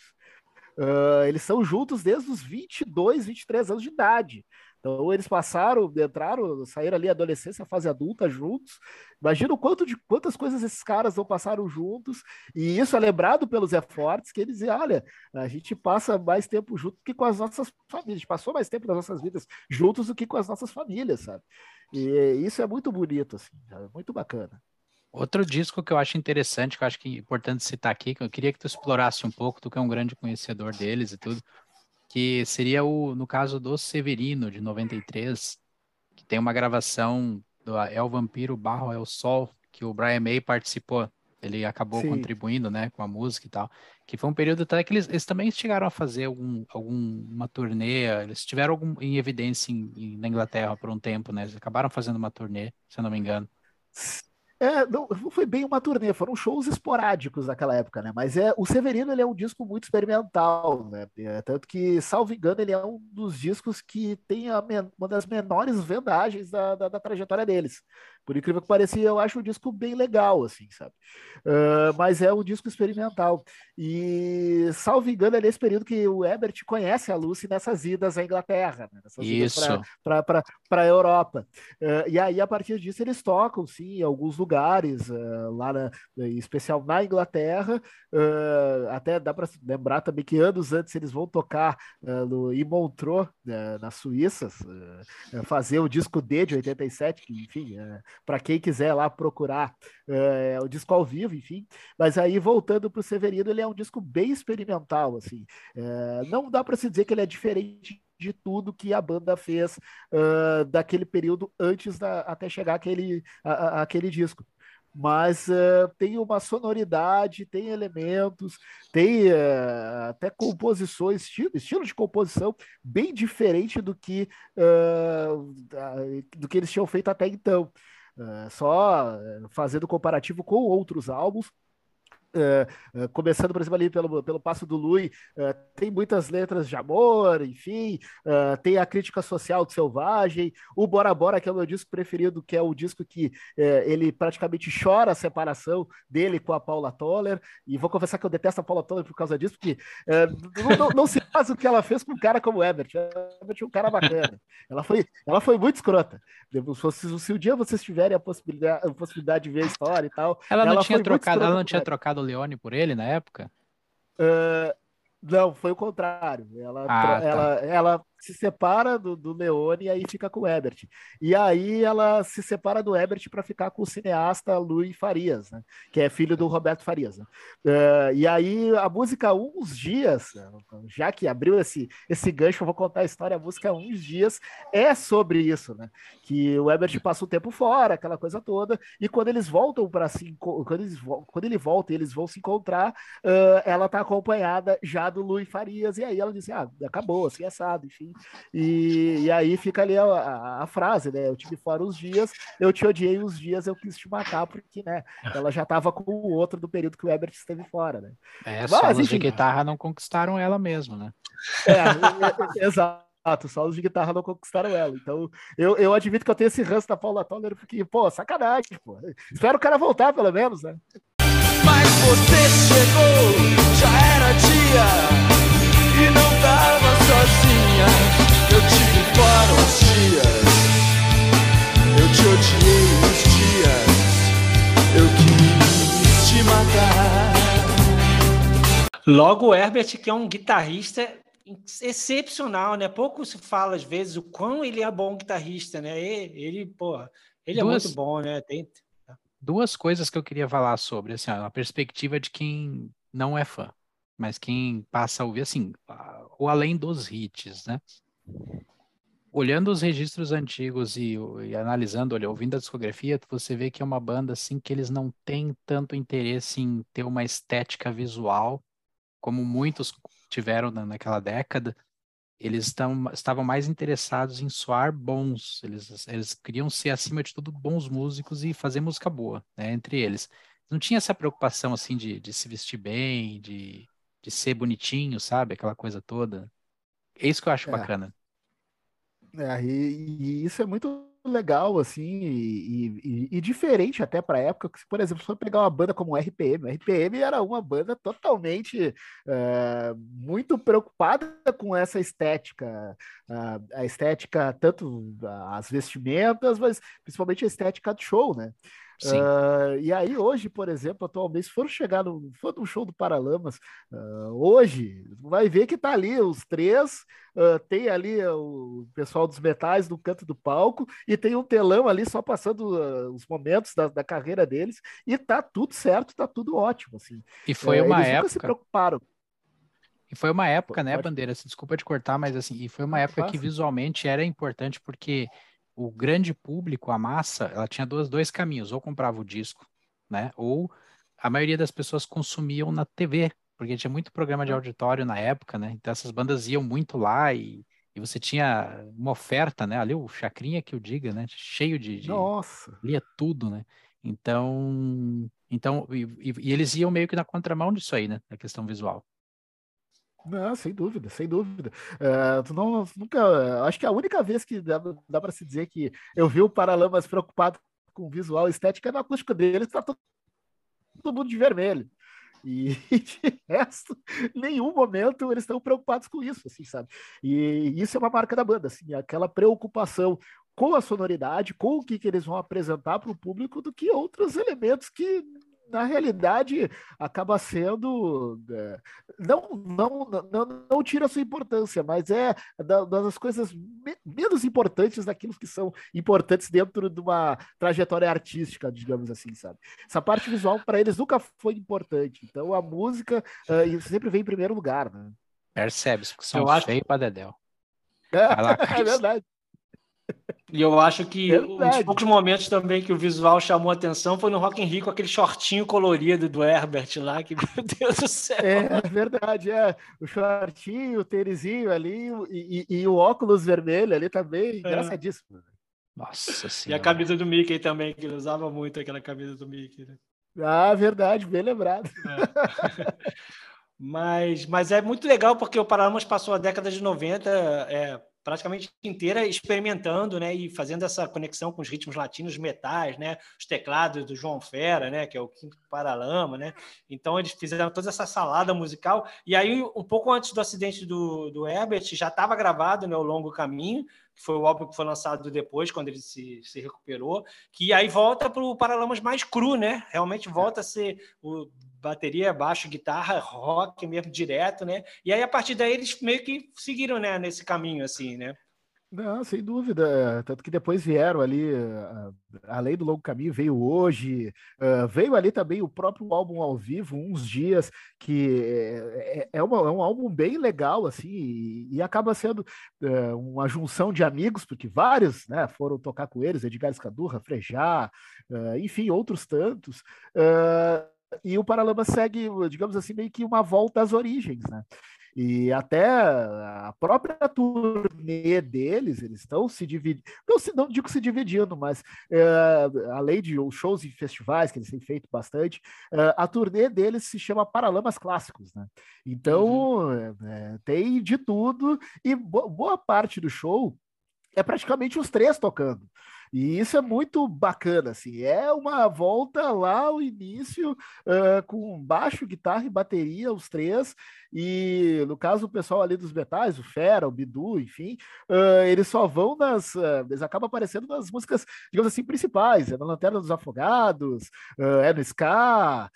Uh, eles são juntos desde os 22, 23 anos de idade. Então eles passaram, entraram, saíram ali adolescência, fase adulta juntos. Imagina o quanto de quantas coisas esses caras não passaram juntos. E isso é lembrado pelos Zé Fortes, que eles dizem: olha, a gente passa mais tempo junto que com as nossas famílias. A gente passou mais tempo nas nossas vidas juntos do que com as nossas famílias, sabe? E isso é muito bonito, assim, é muito bacana. Outro disco que eu acho interessante, que eu acho que é importante citar aqui, que eu queria que tu explorasse um pouco, tu que é um grande conhecedor deles e tudo, que seria o, no caso do Severino, de 93, que tem uma gravação do É o Vampiro Barro é o Sol, que o Brian May participou. Ele acabou Sim. contribuindo, né, com a música e tal. Que foi um período até que eles, eles também chegaram a fazer algum, alguma turnê, eles tiveram algum, em evidência em, em, na Inglaterra por um tempo, né? Eles acabaram fazendo uma turnê, se eu não me engano. É, não, não, foi bem uma turnê, foram shows esporádicos naquela época, né? Mas é o Severino ele é um disco muito experimental, né? É, tanto que, salvo engano, ele é um dos discos que tem a, uma das menores vendagens da, da, da, trajetória deles. Por incrível que pareça, eu acho o disco bem legal, assim, sabe? Uh, mas é um disco experimental. E, salvo engano, é nesse período que o Ebert conhece a Lucy nessas idas à Inglaterra, né? nessas Isso. idas para a Europa. Uh, e aí, a partir disso, eles tocam, sim, em alguns lugares lugares, uh, lá na, em especial na Inglaterra. Uh, até dá para lembrar também que anos antes eles vão tocar uh, no, em Montreux, na Suíça, fazer o disco D de 87, que, enfim, para quem quiser lá procurar é o disco ao vivo, enfim. Mas aí, voltando para o Severino, ele é um disco bem experimental, assim. não dá para se dizer que ele é diferente de tudo que a banda fez uh, daquele período antes da, até chegar aquele, a, a, aquele disco. mas uh, tem uma sonoridade, tem elementos, tem uh, até composições, estilo, estilo de composição bem diferente do que, do que eles tinham feito até então. só fazendo comparativo com outros álbuns, Uh, uh, começando, por exemplo, ali pelo, pelo Passo do Lui, uh, tem muitas letras de amor, enfim, tem a crítica social do Selvagem, o Bora Bora, que é o meu disco preferido, que é o disco que ele praticamente chora a separação dele com a Paula Toller, e vou confessar que eu detesto a Paula Toller por causa disso, porque não, não, não, se faz o que ela fez com um cara como o Ebert, Ebert é um cara bacana, ela foi, ela foi muito escrota, se, se um dia vocês tiverem a possibilidade, a possibilidade de ver a história e tal... Ela não ela tinha trocado, ela não tinha trocado do Leone por ele na época? Uh, não, foi o contrário. Ela, ah, tá. ela, ela se separa do, do Leone e aí fica com o Ebert. E aí ela se separa do Ebert para ficar com o cineasta Luiz Farias, né? que é filho do Roberto Farias. Né? Uh, e aí a música Uns Dias, já que abriu esse, esse gancho, eu vou contar a história. A música Uns Dias é sobre isso, né? que o Ebert passa um tempo fora, aquela coisa toda, e quando eles voltam para se quando, eles, quando ele volta e eles vão se encontrar, uh, ela está acompanhada já do Luiz Farias, e aí ela diz: Ah, acabou, assim, assado, enfim. E, e aí fica ali a, a, a, frase, né? Eu tive fora os dias, eu te odiei os dias, eu quis te matar, porque, né? Ela já estava com o outro do período que o Ebert esteve fora, né? É, Mas, solos enfim, de guitarra não conquistaram ela mesmo, né? É, é, é exato. solos de guitarra não conquistaram ela. Então, eu, eu admito que eu tenho esse ranço da Paula Toller, porque, pô, sacanagem, pô. Espero o cara voltar, pelo menos, né? Mas você chegou, já era dia, Logo, o Herbert, que é um guitarrista excepcional, né? Pouco se fala às vezes o quão ele é bom guitarrista, né? Ele, ele pô, ele duas, é muito bom, né? Tem duas coisas que eu queria falar sobre, assim, ó, a perspectiva de quem não é fã mas quem passa a ouvir, assim, o além dos hits, né? Olhando os registros antigos e, e analisando, olha, ouvindo a discografia, você vê que é uma banda, assim, que eles não têm tanto interesse em ter uma estética visual, como muitos tiveram na, naquela década, eles estão, estavam mais interessados em soar bons, eles, eles queriam ser, acima de tudo, bons músicos e fazer música boa, né, entre eles. Não tinha essa preocupação, assim, de, de se vestir bem, de de ser bonitinho, sabe? Aquela coisa toda. É isso que eu acho é. bacana. É, e, e, isso é muito legal, assim, e, e, e diferente até para a época, que, por exemplo, se for pegar uma banda como o RPM, o RPM era uma banda totalmente uh, muito preocupada com essa estética, uh, a estética, tanto as vestimentas, mas principalmente a estética de show, né? Uh, e aí, hoje, por exemplo, atualmente, se for chegar no, for no show do Paralamas, uh, hoje, vai ver que tá ali os três, uh, tem ali o pessoal dos metais no canto do palco, e tem um telão ali só passando os momentos da, da, carreira deles, e tá tudo certo, tá tudo ótimo, assim. E foi uma época... se preocuparam. E foi uma época, né, Bandeira? Desculpa de cortar, mas assim, e foi uma época que visualmente era importante porque o grande público, a massa, ela tinha dois, dois caminhos, ou comprava o disco, né? Ou a maioria das pessoas consumiam na TV, porque tinha muito programa de auditório na época, né? Então essas bandas iam muito lá e, e você tinha uma oferta, né? Ali o Chacrinha que eu diga, né? Cheio de, de Nossa. lia tudo, né? Então, então e, e, eles iam meio que na contramão disso aí, né? Da questão visual. Não, sem dúvida, sem dúvida. Uh, tu não, nunca, acho que a única vez que dá, dá para se dizer que eu vi o Paralamas preocupado com visual e estética é no acústico deles, está todo, todo mundo de vermelho. E de resto, nenhum momento eles estão preocupados com isso, assim, sabe? E isso é uma marca da banda, assim, aquela preocupação com a sonoridade, com o que, que eles vão apresentar para o público, do que outros elementos que na realidade acaba sendo é, não, não, não, não tira a sua importância, mas é das coisas menos importantes daquilo que são importantes dentro de uma trajetória artística, digamos assim, sabe? Essa parte visual para eles nunca foi importante. Então a música uh, sempre vem em primeiro lugar, né? Percebe, porque são Eu feio para Dedéu. É, é verdade. E eu acho que Verdade. um dos poucos momentos também que o visual chamou a atenção foi no Rock in Rio com aquele shortinho colorido do Herbert lá, que meu Deus do céu. É verdade, é. O shortinho, o tênisinho ali e, e, e, o óculos vermelho ali também, é. engraçadíssimo. Nossa senhora. E a camisa do Mickey também, que ele usava muito aquela camisa do Mickey. Né? Ah, verdade, bem lembrado. É. mas, mas é muito legal porque o Paralamas passou a década de 90 é, praticamente inteira experimentando, né, e fazendo essa conexão com os ritmos latinos, metais, né, os teclados do João Fera, né, que é o quinto Paralama, né. Então eles fizeram toda essa salada musical e aí um pouco antes do acidente do, do Herbert já estava gravado, né, o Longo Caminho, que foi o álbum que foi lançado depois, quando ele se, se recuperou, que aí volta para o Paralamas mais cru, né? Realmente volta a ser o bateria, baixo, guitarra, rock mesmo direto, né? E aí a partir daí eles meio que seguiram, né, nesse caminho assim, né? Não, sem dúvida. Tanto que depois vieram ali, uh, além do Longo Caminho, veio hoje, uh, veio ali também o próprio álbum ao vivo, uns dias, que é, é, é, uma, é um álbum bem legal, assim, e, acaba sendo uh, uma junção de amigos, porque vários né, foram tocar com eles, Edgar Escadurra, Frejá, enfim, outros tantos. E o Paralama segue, digamos assim, meio que uma volta às origens, né? E até a própria turnê deles, eles estão se dividindo, não, não digo se dividindo, mas é, além de shows e festivais que eles têm feito bastante, é, a turnê deles se chama Paralamas Clássicos, né? Então uhum. é, tem de tudo e boa parte do show é praticamente os três tocando. E isso é muito bacana, assim. É uma volta lá ao início, uh, com baixo, guitarra e bateria, os três. E no caso, o pessoal ali dos metais, o Fera, o Bidu, enfim, uh, eles só vão nas. Uh, eles acabam aparecendo nas músicas, digamos assim, principais. É na Lanterna dos Afogados, é no Ska,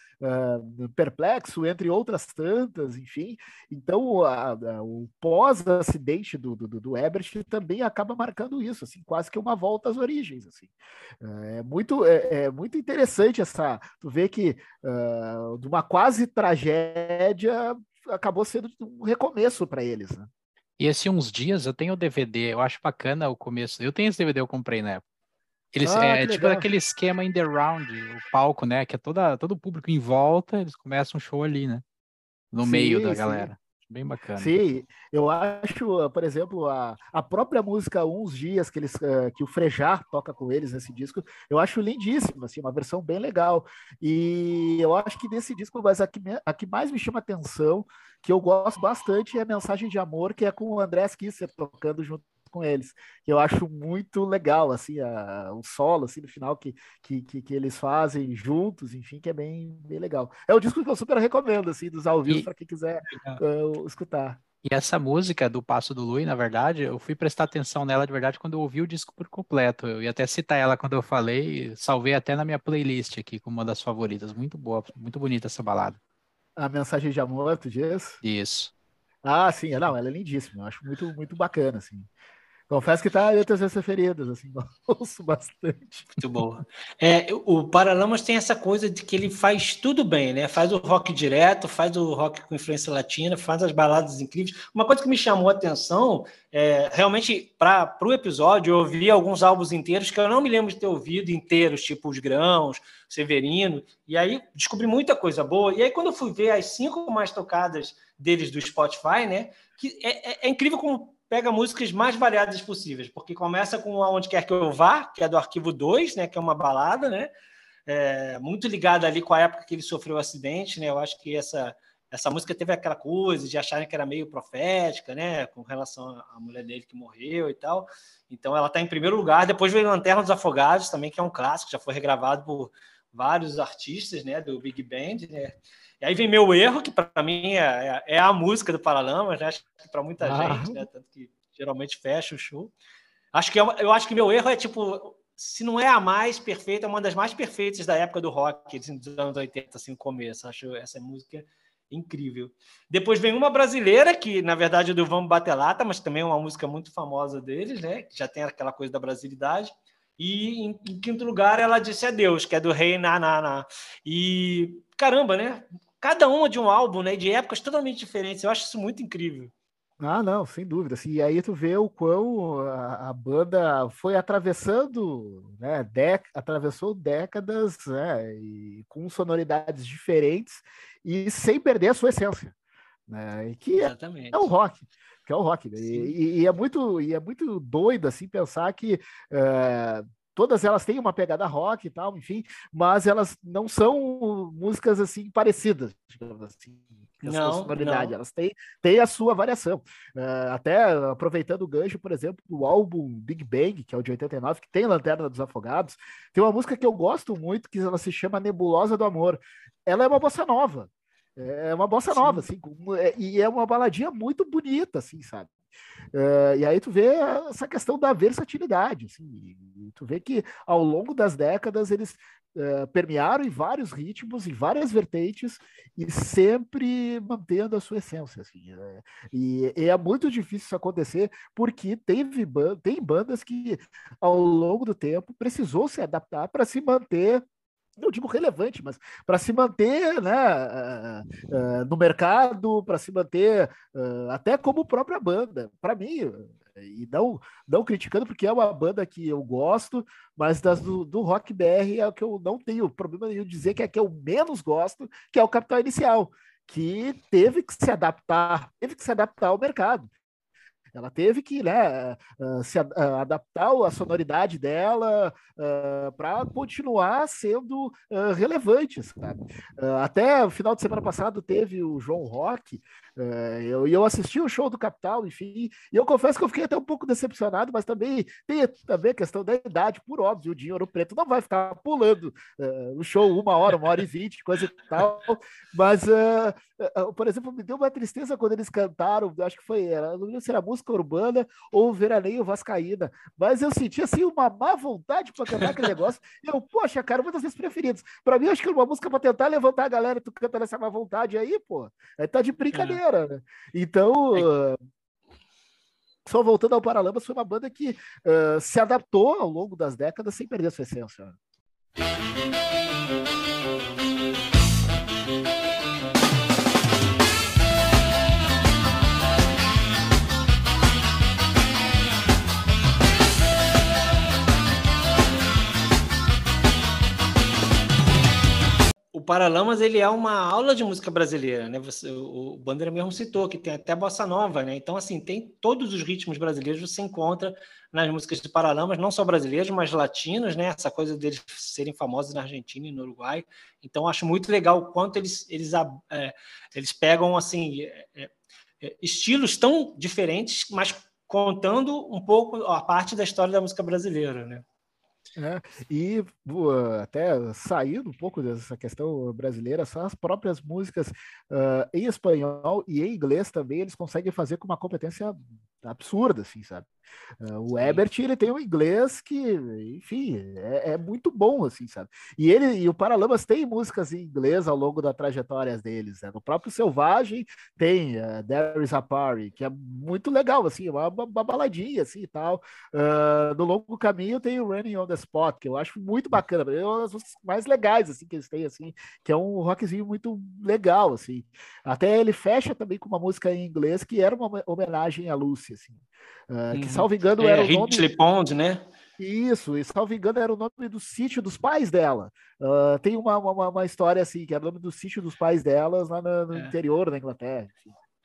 Perplexo, entre outras tantas, enfim. Então, a, a, o pós-acidente do, do, do Ebert também acaba marcando isso, assim, quase que uma volta às origens origens, assim. É muito, é, é muito interessante essa, tu vê que uh, de uma quase tragédia acabou sendo um recomeço para eles, né? E esse uns dias eu tenho o DVD, eu acho bacana o começo. Eu tenho esse DVD, eu comprei na época. Eles, ah, é, é tipo aquele esquema in the round, o palco, né? Que é toda, todo o público em volta, eles começam um show ali, né? No sim, meio da sim. galera. Bem bacana. Sim, eu acho, por exemplo, a, a própria música Uns Dias, que, eles, uh, que o Frejar toca com eles nesse disco, eu acho lindíssima, assim, uma versão bem legal. E eu acho que nesse disco, mas a que, a que mais me chama atenção, que eu gosto bastante, é a Mensagem de Amor, que é com o André Kisser tocando junto com eles. Eu acho muito legal, assim, a, o solo, assim, no final que, que, que, que, eles fazem juntos, enfim, que é bem, bem legal. É um disco que eu super recomendo, assim, dos ao vivo, para quem quiser uh, escutar. E essa música do Passo do Lui, na verdade, eu fui prestar atenção nela de verdade quando eu ouvi o disco por completo. Eu ia até citar ela quando eu falei, salvei até na minha playlist aqui como uma das favoritas. Muito boa, muito bonita essa balada. A mensagem de amor, tu diz? Isso. Ah, sim, não, ela é lindíssima, eu acho muito, muito bacana, assim. Confesso que tá entre as minhas preferidas, assim, ouço bastante. Muito boa. É, o Paralamas tem essa coisa de que ele faz tudo bem, né? Faz o rock direto, faz o rock com influência latina, faz as baladas incríveis. Uma coisa que me chamou a atenção, é, realmente, para o episódio, eu ouvi alguns álbuns inteiros que eu não me lembro de ter ouvido inteiros, tipo Os Grãos, Severino, e aí descobri muita coisa boa. E aí, quando eu fui ver as cinco mais tocadas deles do Spotify, né? Que é, é, é incrível como pega músicas mais variadas possíveis, porque começa com Aonde Quer Que Eu Vá, que é do Arquivo 2, né, que é uma balada, né, é, muito ligada ali com a época que ele sofreu o acidente, né, eu acho que essa, essa música teve aquela coisa de acharem que era meio profética, né, com relação à mulher dele que morreu e tal, então ela está em primeiro lugar, depois veio Lanterna dos Afogados também, que é um clássico, já foi regravado por vários artistas, né, do Big Band, né, e aí vem meu erro, que para mim é, é, a música do Paralamas, né? Acho que para muita ah. gente, né? Tanto que geralmente fecha o show. Acho que é, eu acho que meu erro é tipo, se não é a mais perfeita, é uma das mais perfeitas da época do rock, assim, dos anos 80, assim, no começo. Acho essa música incrível. Depois vem uma brasileira, que na verdade é do Vamos Bater Lata, mas também é uma música muito famosa deles, né? Que já tem aquela coisa da brasilidade. E em, em quinto lugar ela disse Adeus, que é do Rei Naná. E caramba, né? Cada uma de um álbum, né, de épocas totalmente diferentes. Eu acho isso muito incrível. Ah, não, sem dúvida. Assim, e aí tu vê o quão a, a banda foi atravessando, né, dec, atravessou décadas, né, e com sonoridades diferentes e sem perder a sua essência, né, e que é, é o rock, que é o rock. Né, e, e, é muito e é muito doido assim pensar que é, todas elas têm uma pegada rock e tal, enfim, mas elas não são músicas assim parecidas, digamos assim a não, sua sonoridade, não. elas têm, têm a sua variação. Uh, até aproveitando o gancho, por exemplo, o álbum Big Bang, que é o de 89, que tem Lanterna dos Afogados, tem uma música que eu gosto muito, que ela se chama Nebulosa do Amor. Ela é uma bossa nova. É uma bossa Sim. nova, assim, é, e é uma baladinha muito bonita, assim, sabe? Uh, e aí tu vê essa questão da versatilidade, assim, tu vê que ao longo das décadas eles uh, permearam em vários ritmos, em várias vertentes e sempre mantendo a sua essência, assim, uh, e, e, é muito difícil isso acontecer porque teve tem bandas que ao longo do tempo precisou se adaptar para se manter não digo relevante, mas para se manter né, uh, uh, no mercado, para se manter uh, até como própria banda. Para mim, e não, não criticando, porque é uma banda que eu gosto, mas das do, do rock BR é o que eu não tenho problema nenhum dizer que é que eu menos gosto, que é o Capital Inicial, que teve que se adaptar, teve que se adaptar ao mercado. Ela teve que né, uh, se uh, adaptar à sonoridade dela para continuar sendo relevante, sabe? até o final de semana passado teve o João Rock, e eu, eu assisti o show do Capital, enfim, e eu confesso que eu fiquei até um pouco decepcionado, mas também tem também a questão da idade, por óbvio, o Dinheiro Preto não vai ficar pulando o show uma hora, uma hora e vinte, coisa e tal, mas, por exemplo, me deu uma tristeza quando eles cantaram, acho que foi, era, não lembro se era música urbana ou veraneio vascaína. Mas eu senti assim uma má vontade para cantar aquele negócio. Eu, poxa, cara, uma das minhas preferidas. Para mim, acho que uma música para tentar levantar a galera, tu canta nessa má vontade aí, pô. Aí tá de brincadeira, é. né? Então. É. Só voltando ao Paralamas, foi uma banda que uh, se adaptou ao longo das décadas sem perder a sua essência. Paralamas ele é uma aula de música brasileira, né? Você, o, Bandeira mesmo citou que tem até bossa nova, né? Então assim tem todos os ritmos brasileiros você encontra nas músicas de Paralamas, não só brasileiros, mas latinos, né? Essa coisa deles serem famosos na Argentina e no Uruguai. Então acho muito legal o quanto eles eles é, eles pegam assim é, é, é estilos tão diferentes, mas contando um pouco a parte da história da música brasileira, né? É, e até saindo um pouco dessa questão brasileira, só as próprias músicas uh, em espanhol e em inglês também eles conseguem fazer com uma competência absurda, assim, sabe? Uh, o Ebert ele tem um inglês que, enfim, é, é, muito bom, assim, sabe? E ele e o Paralamas tem músicas em inglês ao longo da trajetória deles. Né? No próprio Selvagem tem uh, There Is a Party, que é muito legal, assim, uma, uma baladinha, assim, e tal. Uh, no longo caminho tem o Running on the Spot, que eu acho muito bacana, é uma das músicas mais legais, assim, que eles têm, assim, que é um rockzinho muito legal, assim. Até ele fecha também com uma música em inglês que era uma homenagem à Lucy, assim. Uh, que, uhum. salvo engano, é, era o nome... Pond, né? Isso, e salvo engano, era o nome do sítio dos pais dela. Uh, tem uma, uma, uma, história assim, que era o nome do sítio dos pais delas lá no, no é. interior da Inglaterra.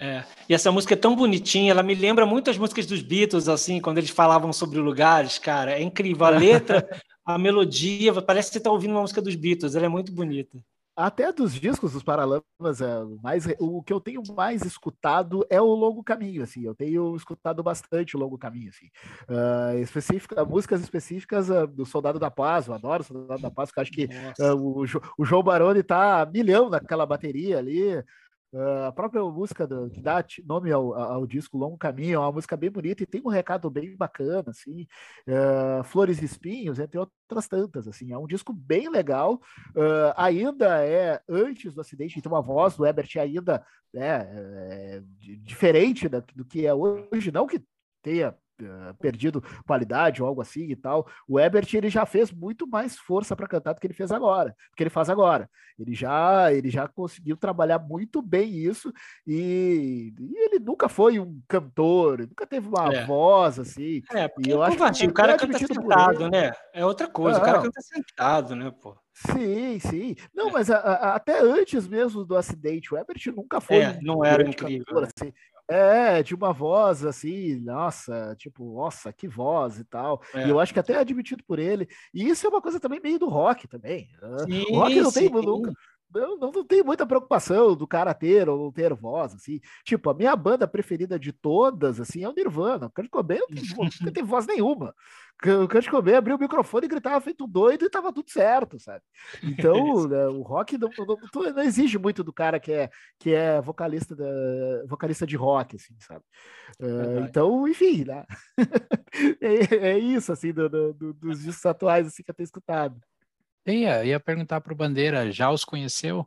É. E essa música é tão bonitinha, ela me lembra muito as músicas dos Beatles, assim, quando eles falavam sobre lugares, cara. É incrível. A letra, a melodia, parece que você está ouvindo uma música dos Beatles, ela é muito bonita. Até dos discos dos Paralamas, é, mais, o que eu tenho mais escutado é o Longo Caminho, assim, eu tenho escutado bastante o Longo Caminho, assim. Uh, específica, músicas específicas uh, do Soldado da Paz, eu adoro o Soldado da Paz, porque eu acho que uh, o, o João Baroni tá milhão naquela bateria ali, Uh, a própria música do, que dá nome ao, ao, disco Longo Caminho é uma música bem bonita e tem um recado bem bacana, assim, uh, Flores e Espinhos, entre outras tantas, assim, é um disco bem legal, uh, ainda é antes do acidente, então a voz do Ebert ainda é, é diferente da, do que é hoje, não que tenha uh, perdido qualidade ou algo assim e tal. O Ebert ele já fez muito mais força para cantar do que ele fez agora, do que ele faz agora. Ele já ele já conseguiu trabalhar muito bem isso e, e ele nunca foi um cantor, nunca teve uma é. voz assim. É, e eu acho que o cara canta sentado, né? É outra coisa, o cara canta sentado, né, pô? Sim, sim. Não, é. mas a, a, até antes mesmo do acidente, o Ebert nunca foi. É, não era incrível. Cantor, né? assim. É, de uma voz assim, nossa, tipo, nossa, que voz e tal. É. E eu acho que até é admitido por ele. E isso é uma coisa também meio do rock também. Né? Sim, o rock não tem nunca. Não, não, não tem muita preocupação do cara ter ou não ter voz, assim. Tipo, a minha banda preferida de todas, assim, é o Nirvana. O Kurt Cobain não tem, não tem voz nenhuma. O Kurt Cobain abriu o microfone e gritava feito doido e tava tudo certo, sabe? Então, né, o rock não, não, não, exige muito do cara que é, que é vocalista, da, vocalista de rock, assim, sabe? Uh, então, enfim, né? é, é, isso, assim, do, do, dos discos atuais, assim, que eu tenho escutado. Ia, ia perguntar para o Bandeira, já os conheceu?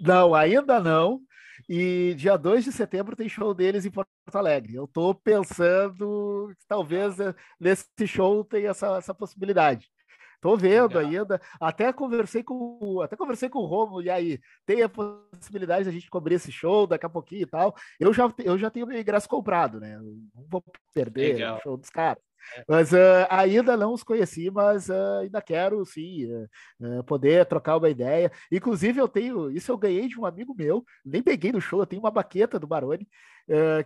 Não, ainda não. E dia 2 de setembro tem show deles em Porto Alegre. Eu estou pensando que talvez eh, nesse show tenha essa, essa possibilidade. Estou vendo Legal. ainda. Até conversei com até conversei com o Romo, e aí, tem a possibilidade de a gente cobrir esse show daqui a pouquinho e tal. Eu já, eu já tenho meu ingresso comprado, né? Não vou perder Legal. o show dos caras. É. Mas uh, ainda não os conheci, mas uh, ainda quero sim uh, poder trocar uma ideia. Inclusive, eu tenho isso eu ganhei de um amigo meu, nem peguei no show, eu tenho uma baqueta do Baroni,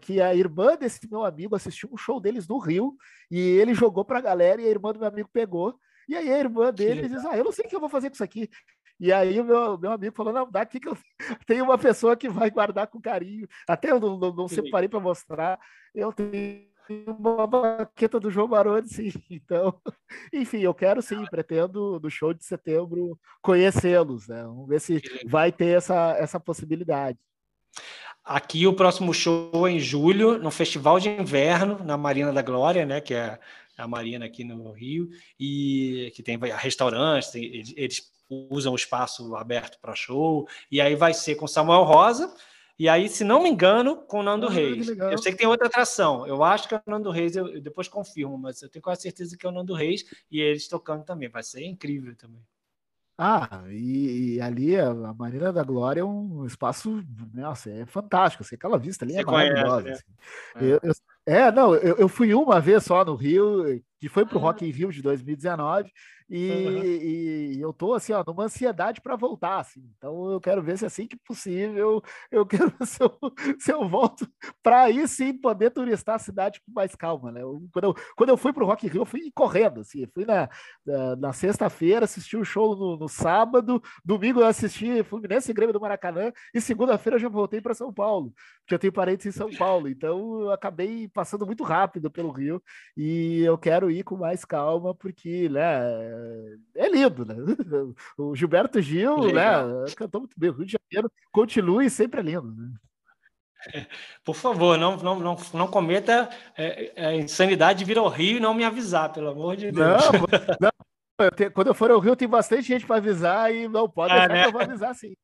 que a irmã desse meu amigo assistiu um show deles no Rio e ele jogou para a galera e a irmã do meu amigo pegou. E aí a irmã dele diz: Ah, eu não sei o que eu vou fazer com isso aqui. E aí o meu, meu amigo falou: Não, dá aqui que eu tenho uma pessoa que vai guardar com carinho. Até eu não, não, não separei para mostrar. Eu tenho uma baqueta do João Baroni, sim. Então, enfim, eu quero sim, pretendo no show de setembro conhecê-los, né? Vamos ver se vai ter essa, essa possibilidade. Aqui o próximo show é em julho, no Festival de Inverno, na Marina da Glória, né? Que é a Marina aqui no Rio, e que tem restaurantes, eles usam o espaço aberto para show, e aí vai ser com Samuel Rosa, e aí, se não me engano, com o Nando ah, Reis. Eu sei que tem outra atração. Eu acho que é o Nando Reis, eu, depois confirmo, mas eu tenho quase certeza que é o Nando Reis e eles tocando também. Vai ser incrível também. Ah, e, e ali a, a Marina da Glória é um espaço, nossa, é fantástico. Assim, aquela vista ali é Você é maravilhosa. Conhece, né? assim. é. Eu, eu, é, não, eu, eu, fui uma vez só no Rio, que foi para o ah. Rock in Rio de 2019, e, uhum. e, eu tô assim, ó, numa ansiedade para voltar, assim. Então eu quero ver se assim que possível, eu quero ver se eu, se eu volto para aí sim poder turistar a cidade com mais calma, né? Eu, quando, eu, quando eu fui pro Rock Rio, eu fui correndo, assim, fui na, na, na sexta-feira, assisti o show no, no, sábado, domingo eu assisti Fluminense e Grêmio do Maracanã, e segunda-feira eu já voltei para São Paulo, porque eu tenho parentes em São Paulo, então eu acabei passando muito rápido pelo Rio, e eu quero ir com mais calma, porque, né, é lindo, né? O Gilberto Gil, Legal. né? Cantou muito bem. O Rio de Janeiro continue sempre é lindo, né? Por favor, não, não, não, não cometa é, é, insanidade vir ao Rio e não me avisar, pelo amor de Deus. Não, não eu tenho, quando eu for ao Rio, tem bastante gente para avisar e não pode ah, deixar né? que eu vou avisar sim.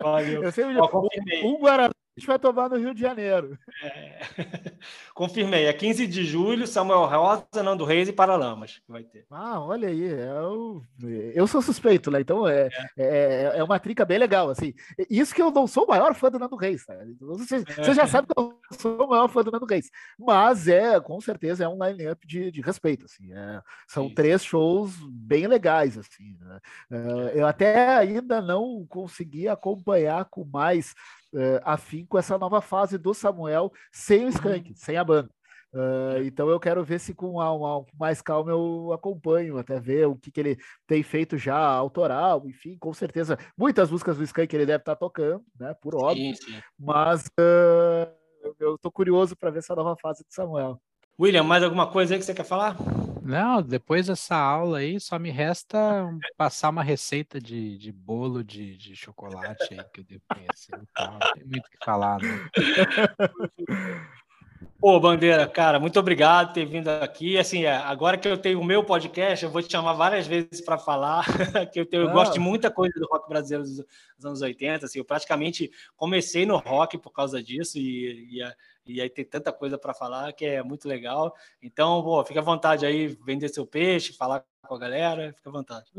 Valeu. Eu sempre Ó, um, um Guaraná a gente vai tomar no Rio de Janeiro. É. Confirmei, é 15 de julho, Samuel Rosa, Nando Reis e Paralamas que vai ter. Ah, olha aí, eu, é eu sou suspeito, né? Então é, é. é, é uma trinca bem legal, assim. Isso que eu não sou o maior fã do Nando Reis, tá? Você, você já sabe que eu sou o maior fã do Nando Reis, mas é, com certeza, é um line-up de, de respeito, assim. É, são Sim. três shows bem legais, assim. Né? É, eu até ainda não consegui acompanhar com mais uh, afim com essa nova fase do Samuel sem o Skank, uhum. sem a banda. Uh, então eu quero ver se com uma, mais calma eu acompanho, até ver o que, que ele tem feito já autoral, enfim, com certeza muitas músicas do Skank ele deve estar tocando, né, por óbvio, sim, sim. mas uh, eu estou curioso para ver essa nova fase do Samuel. William, mais alguma coisa aí que você quer falar? Não, depois dessa aula aí, só me resta passar uma receita de, de bolo de, de chocolate aí que eu devo conhecer. Não tem muito o que falar, né? Pô, Bandeira, cara, muito obrigado por ter vindo aqui. Assim, é, agora que eu tenho o meu podcast, eu vou te chamar várias vezes para falar, que eu, tenho, eu gosto de muita coisa do rock brasileiro dos, dos anos 80. Assim, eu praticamente comecei no rock por causa disso e, e e aí tem tanta coisa para falar que é muito legal. Então, pô, fica à vontade aí, vender seu peixe, falar com a galera, fica à vontade.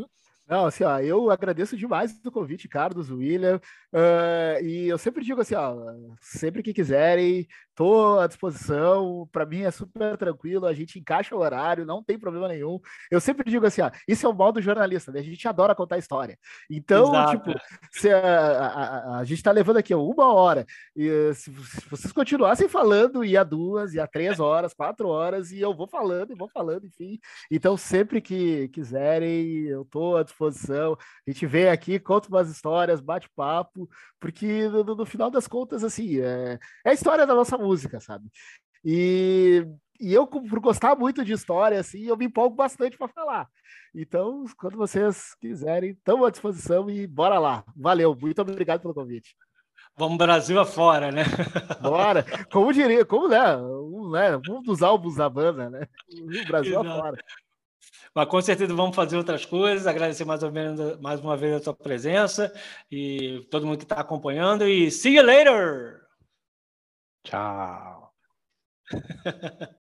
Não, assim, ó, eu agradeço demais o convite, Carlos, William, uh, e eu sempre digo assim, ó, sempre que quiserem, Estou à disposição, para mim é super tranquilo, a gente encaixa o horário, não tem problema nenhum. Eu sempre digo assim, ó, isso é o modo jornalista, né? A gente adora contar história. Então, Exato. tipo, se a, a, a, gente está levando aqui uma hora, e se, se, vocês continuassem falando, ia duas, ia três horas, quatro horas, e eu vou falando, e vou falando, enfim. Então, sempre que quiserem, eu estou à disposição. A gente vem aqui, conta umas histórias, bate papo, porque no, no final das contas, assim, é, é a história da nossa música, sabe? E, e eu, por gostar muito de história, assim, eu me empolgo bastante para falar. Então, quando vocês quiserem, estamos à disposição e bora lá. Valeu, muito obrigado pelo convite. Vamos Brasil afora, né? Bora. Como diria, como né? Um, né? um dos álbuns da banda, né? Brasil Exato. afora. Mas com certeza vamos fazer outras coisas. Agradecer mais, ou menos, mais uma vez a sua presença e todo mundo que está acompanhando. E see you later! Tchau.